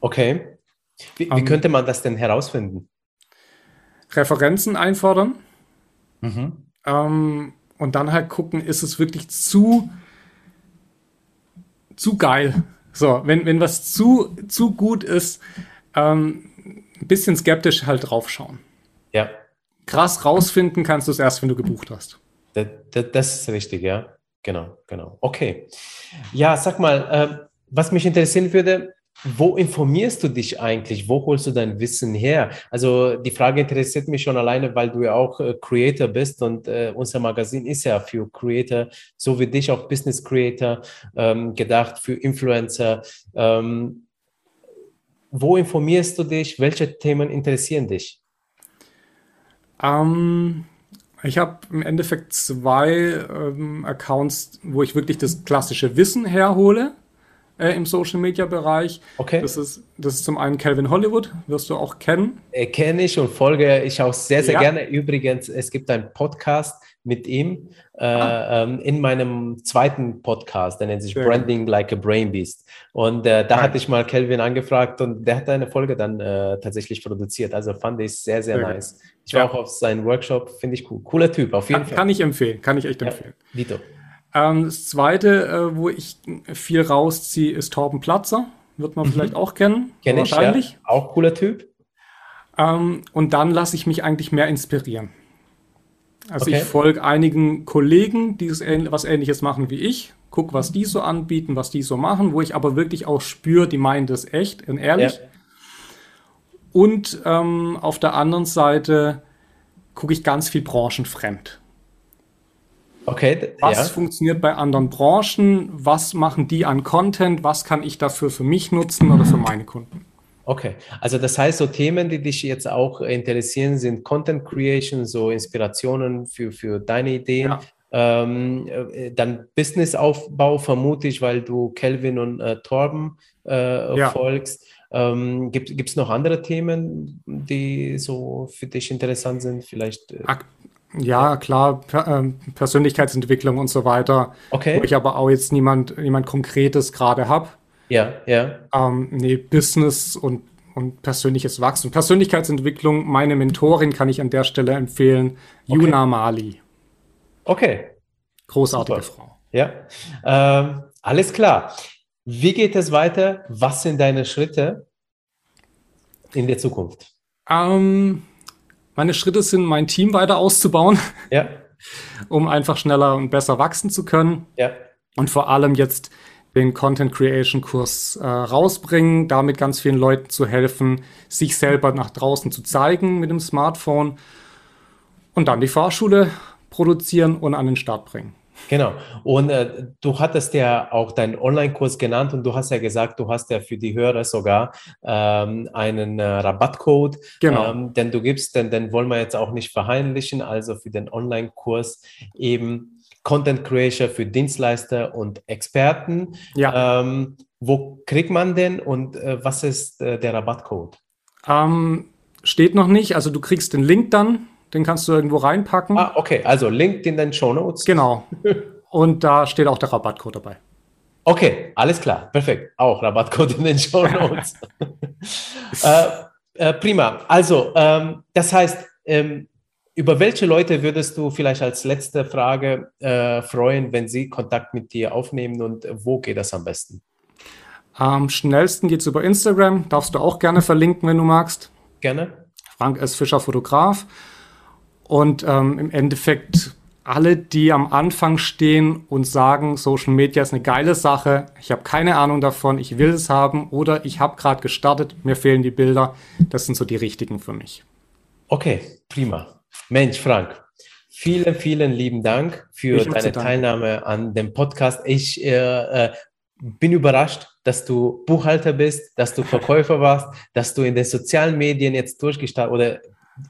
Okay. Wie, wie ähm. könnte man das denn herausfinden? Referenzen einfordern. Mhm. Ähm, und dann halt gucken, ist es wirklich zu, zu geil. So, wenn, wenn was zu, zu gut ist, ähm, ein bisschen skeptisch halt draufschauen. Ja. Krass rausfinden kannst du es erst, wenn du gebucht hast. Das, das, das ist richtig, ja. Genau, genau. Okay. Ja, sag mal, äh, was mich interessieren würde, wo informierst du dich eigentlich? Wo holst du dein Wissen her? Also die Frage interessiert mich schon alleine, weil du ja auch äh, Creator bist und äh, unser Magazin ist ja für Creator, so wie dich auch Business Creator ähm, gedacht, für Influencer. Ähm, wo informierst du dich? Welche Themen interessieren dich? Ähm, ich habe im Endeffekt zwei ähm, Accounts, wo ich wirklich das klassische Wissen herhole äh, im Social Media Bereich. Okay. Das ist, das ist zum einen Calvin Hollywood, wirst du auch kennen. Äh, Kenne ich und folge ich auch sehr, sehr ja. gerne. Übrigens, es gibt einen Podcast mit ihm äh, ähm, in meinem zweiten Podcast, der nennt sich sehr Branding gut. Like a Brain Beast. Und äh, da Nein. hatte ich mal Calvin angefragt und der hat eine Folge dann äh, tatsächlich produziert. Also fand ich sehr, sehr, sehr nice. Gut. Ich war ja. auch auf seinen Workshop, finde ich cool. Cooler Typ, auf jeden kann, Fall. Kann ich empfehlen, kann ich echt ja, empfehlen. Dito. Ähm, das zweite, äh, wo ich viel rausziehe, ist Torben Platzer. Wird man mhm. vielleicht auch kennen. Kenn ich, wahrscheinlich. Ja. Auch cooler Typ. Ähm, und dann lasse ich mich eigentlich mehr inspirieren. Also okay. ich folge einigen Kollegen, die was ähnliches machen wie ich, guck, was die so anbieten, was die so machen, wo ich aber wirklich auch spüre, die meinen das echt und ehrlich. Ja. Und ähm, auf der anderen Seite gucke ich ganz viel branchenfremd. Okay. Was ja. funktioniert bei anderen Branchen? Was machen die an Content? Was kann ich dafür für mich nutzen oder für meine Kunden? Okay, also das heißt, so Themen, die dich jetzt auch interessieren, sind Content Creation, so Inspirationen für, für deine Ideen. Ja. Ähm, äh, dann Businessaufbau vermute ich, weil du Kelvin und äh, Torben äh, ja. folgst. Ähm, gibt es noch andere Themen, die so für dich interessant sind? Vielleicht. Äh, ja, klar, per, äh, Persönlichkeitsentwicklung und so weiter. Okay. Wo ich aber auch jetzt niemand, niemand Konkretes gerade habe. Ja, ja. Ähm, nee, Business und, und persönliches Wachstum. Persönlichkeitsentwicklung, meine Mentorin kann ich an der Stelle empfehlen, okay. Yuna Mali. Okay. Großartige Super. Frau. Ja, ähm, alles klar. Wie geht es weiter? Was sind deine Schritte in der Zukunft? Ähm, meine Schritte sind, mein Team weiter auszubauen, (laughs) ja. um einfach schneller und besser wachsen zu können. Ja. Und vor allem jetzt den Content Creation Kurs äh, rausbringen, damit ganz vielen Leuten zu helfen, sich selber nach draußen zu zeigen mit dem Smartphone und dann die Fahrschule produzieren und an den Start bringen. Genau. Und äh, du hattest ja auch deinen Online-Kurs genannt und du hast ja gesagt, du hast ja für die Hörer sogar ähm, einen äh, Rabattcode, genau. ähm, den du gibst, denn den wollen wir jetzt auch nicht verheimlichen. Also für den Online-Kurs eben Content Creator für Dienstleister und Experten. Ja. Ähm, wo kriegt man den und äh, was ist äh, der Rabattcode? Ähm, steht noch nicht. Also du kriegst den Link dann, den kannst du irgendwo reinpacken. Ah, okay, also Link in den Show Notes. Genau. (laughs) Und da steht auch der Rabattcode dabei. Okay, alles klar, perfekt. Auch Rabattcode in den Show Notes. (laughs) äh, äh, prima. Also, ähm, das heißt, ähm, über welche Leute würdest du vielleicht als letzte Frage äh, freuen, wenn sie Kontakt mit dir aufnehmen und wo geht das am besten? Am schnellsten geht es über Instagram. Darfst du auch gerne verlinken, wenn du magst. Gerne. Frank S. Fischer Fotograf. Und ähm, im Endeffekt alle, die am Anfang stehen und sagen, Social Media ist eine geile Sache, ich habe keine Ahnung davon, ich will es haben oder ich habe gerade gestartet, mir fehlen die Bilder, das sind so die richtigen für mich. Okay, prima. Mensch, Frank, vielen, vielen lieben Dank für deine Teilnahme an dem Podcast. Ich äh, äh, bin überrascht, dass du Buchhalter bist, dass du Verkäufer warst, dass du in den sozialen Medien jetzt durchgestartet oder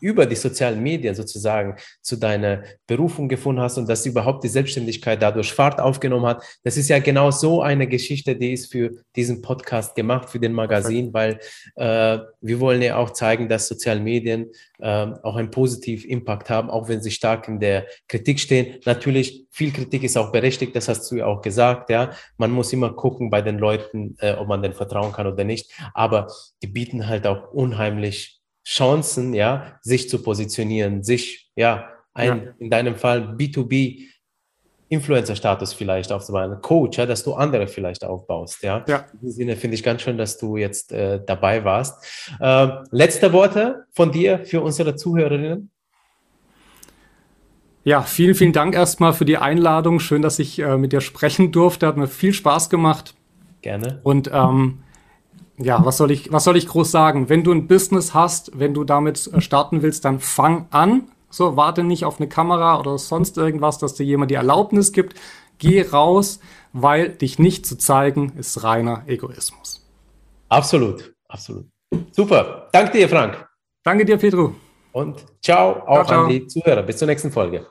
über die sozialen Medien sozusagen zu deiner Berufung gefunden hast und dass überhaupt die Selbstständigkeit dadurch Fahrt aufgenommen hat. Das ist ja genau so eine Geschichte, die ist für diesen Podcast gemacht, für den Magazin, weil äh, wir wollen ja auch zeigen, dass soziale Medien äh, auch einen positiven Impact haben, auch wenn sie stark in der Kritik stehen. Natürlich, viel Kritik ist auch berechtigt, das hast du ja auch gesagt, ja. Man muss immer gucken bei den Leuten, äh, ob man denn vertrauen kann oder nicht, aber die bieten halt auch unheimlich Chancen, ja, sich zu positionieren, sich, ja, ein, ja. in deinem Fall B2B Influencer-Status vielleicht aufzubauen, Coach, ja, dass du andere vielleicht aufbaust, ja. ja. In diesem Sinne finde ich ganz schön, dass du jetzt äh, dabei warst. Äh, letzte Worte von dir für unsere Zuhörerinnen? Ja, vielen, vielen Dank erstmal für die Einladung. Schön, dass ich äh, mit dir sprechen durfte. Hat mir viel Spaß gemacht. Gerne. Und ähm, ja, was soll ich, was soll ich groß sagen? Wenn du ein Business hast, wenn du damit äh, starten willst, dann fang an. So, warte nicht auf eine Kamera oder sonst irgendwas, dass dir jemand die Erlaubnis gibt. Geh raus, weil dich nicht zu zeigen, ist reiner Egoismus. Absolut, absolut. Super. Danke dir, Frank. Danke dir, Pedro. Und ciao auch ciao, ciao. an die Zuhörer. Bis zur nächsten Folge.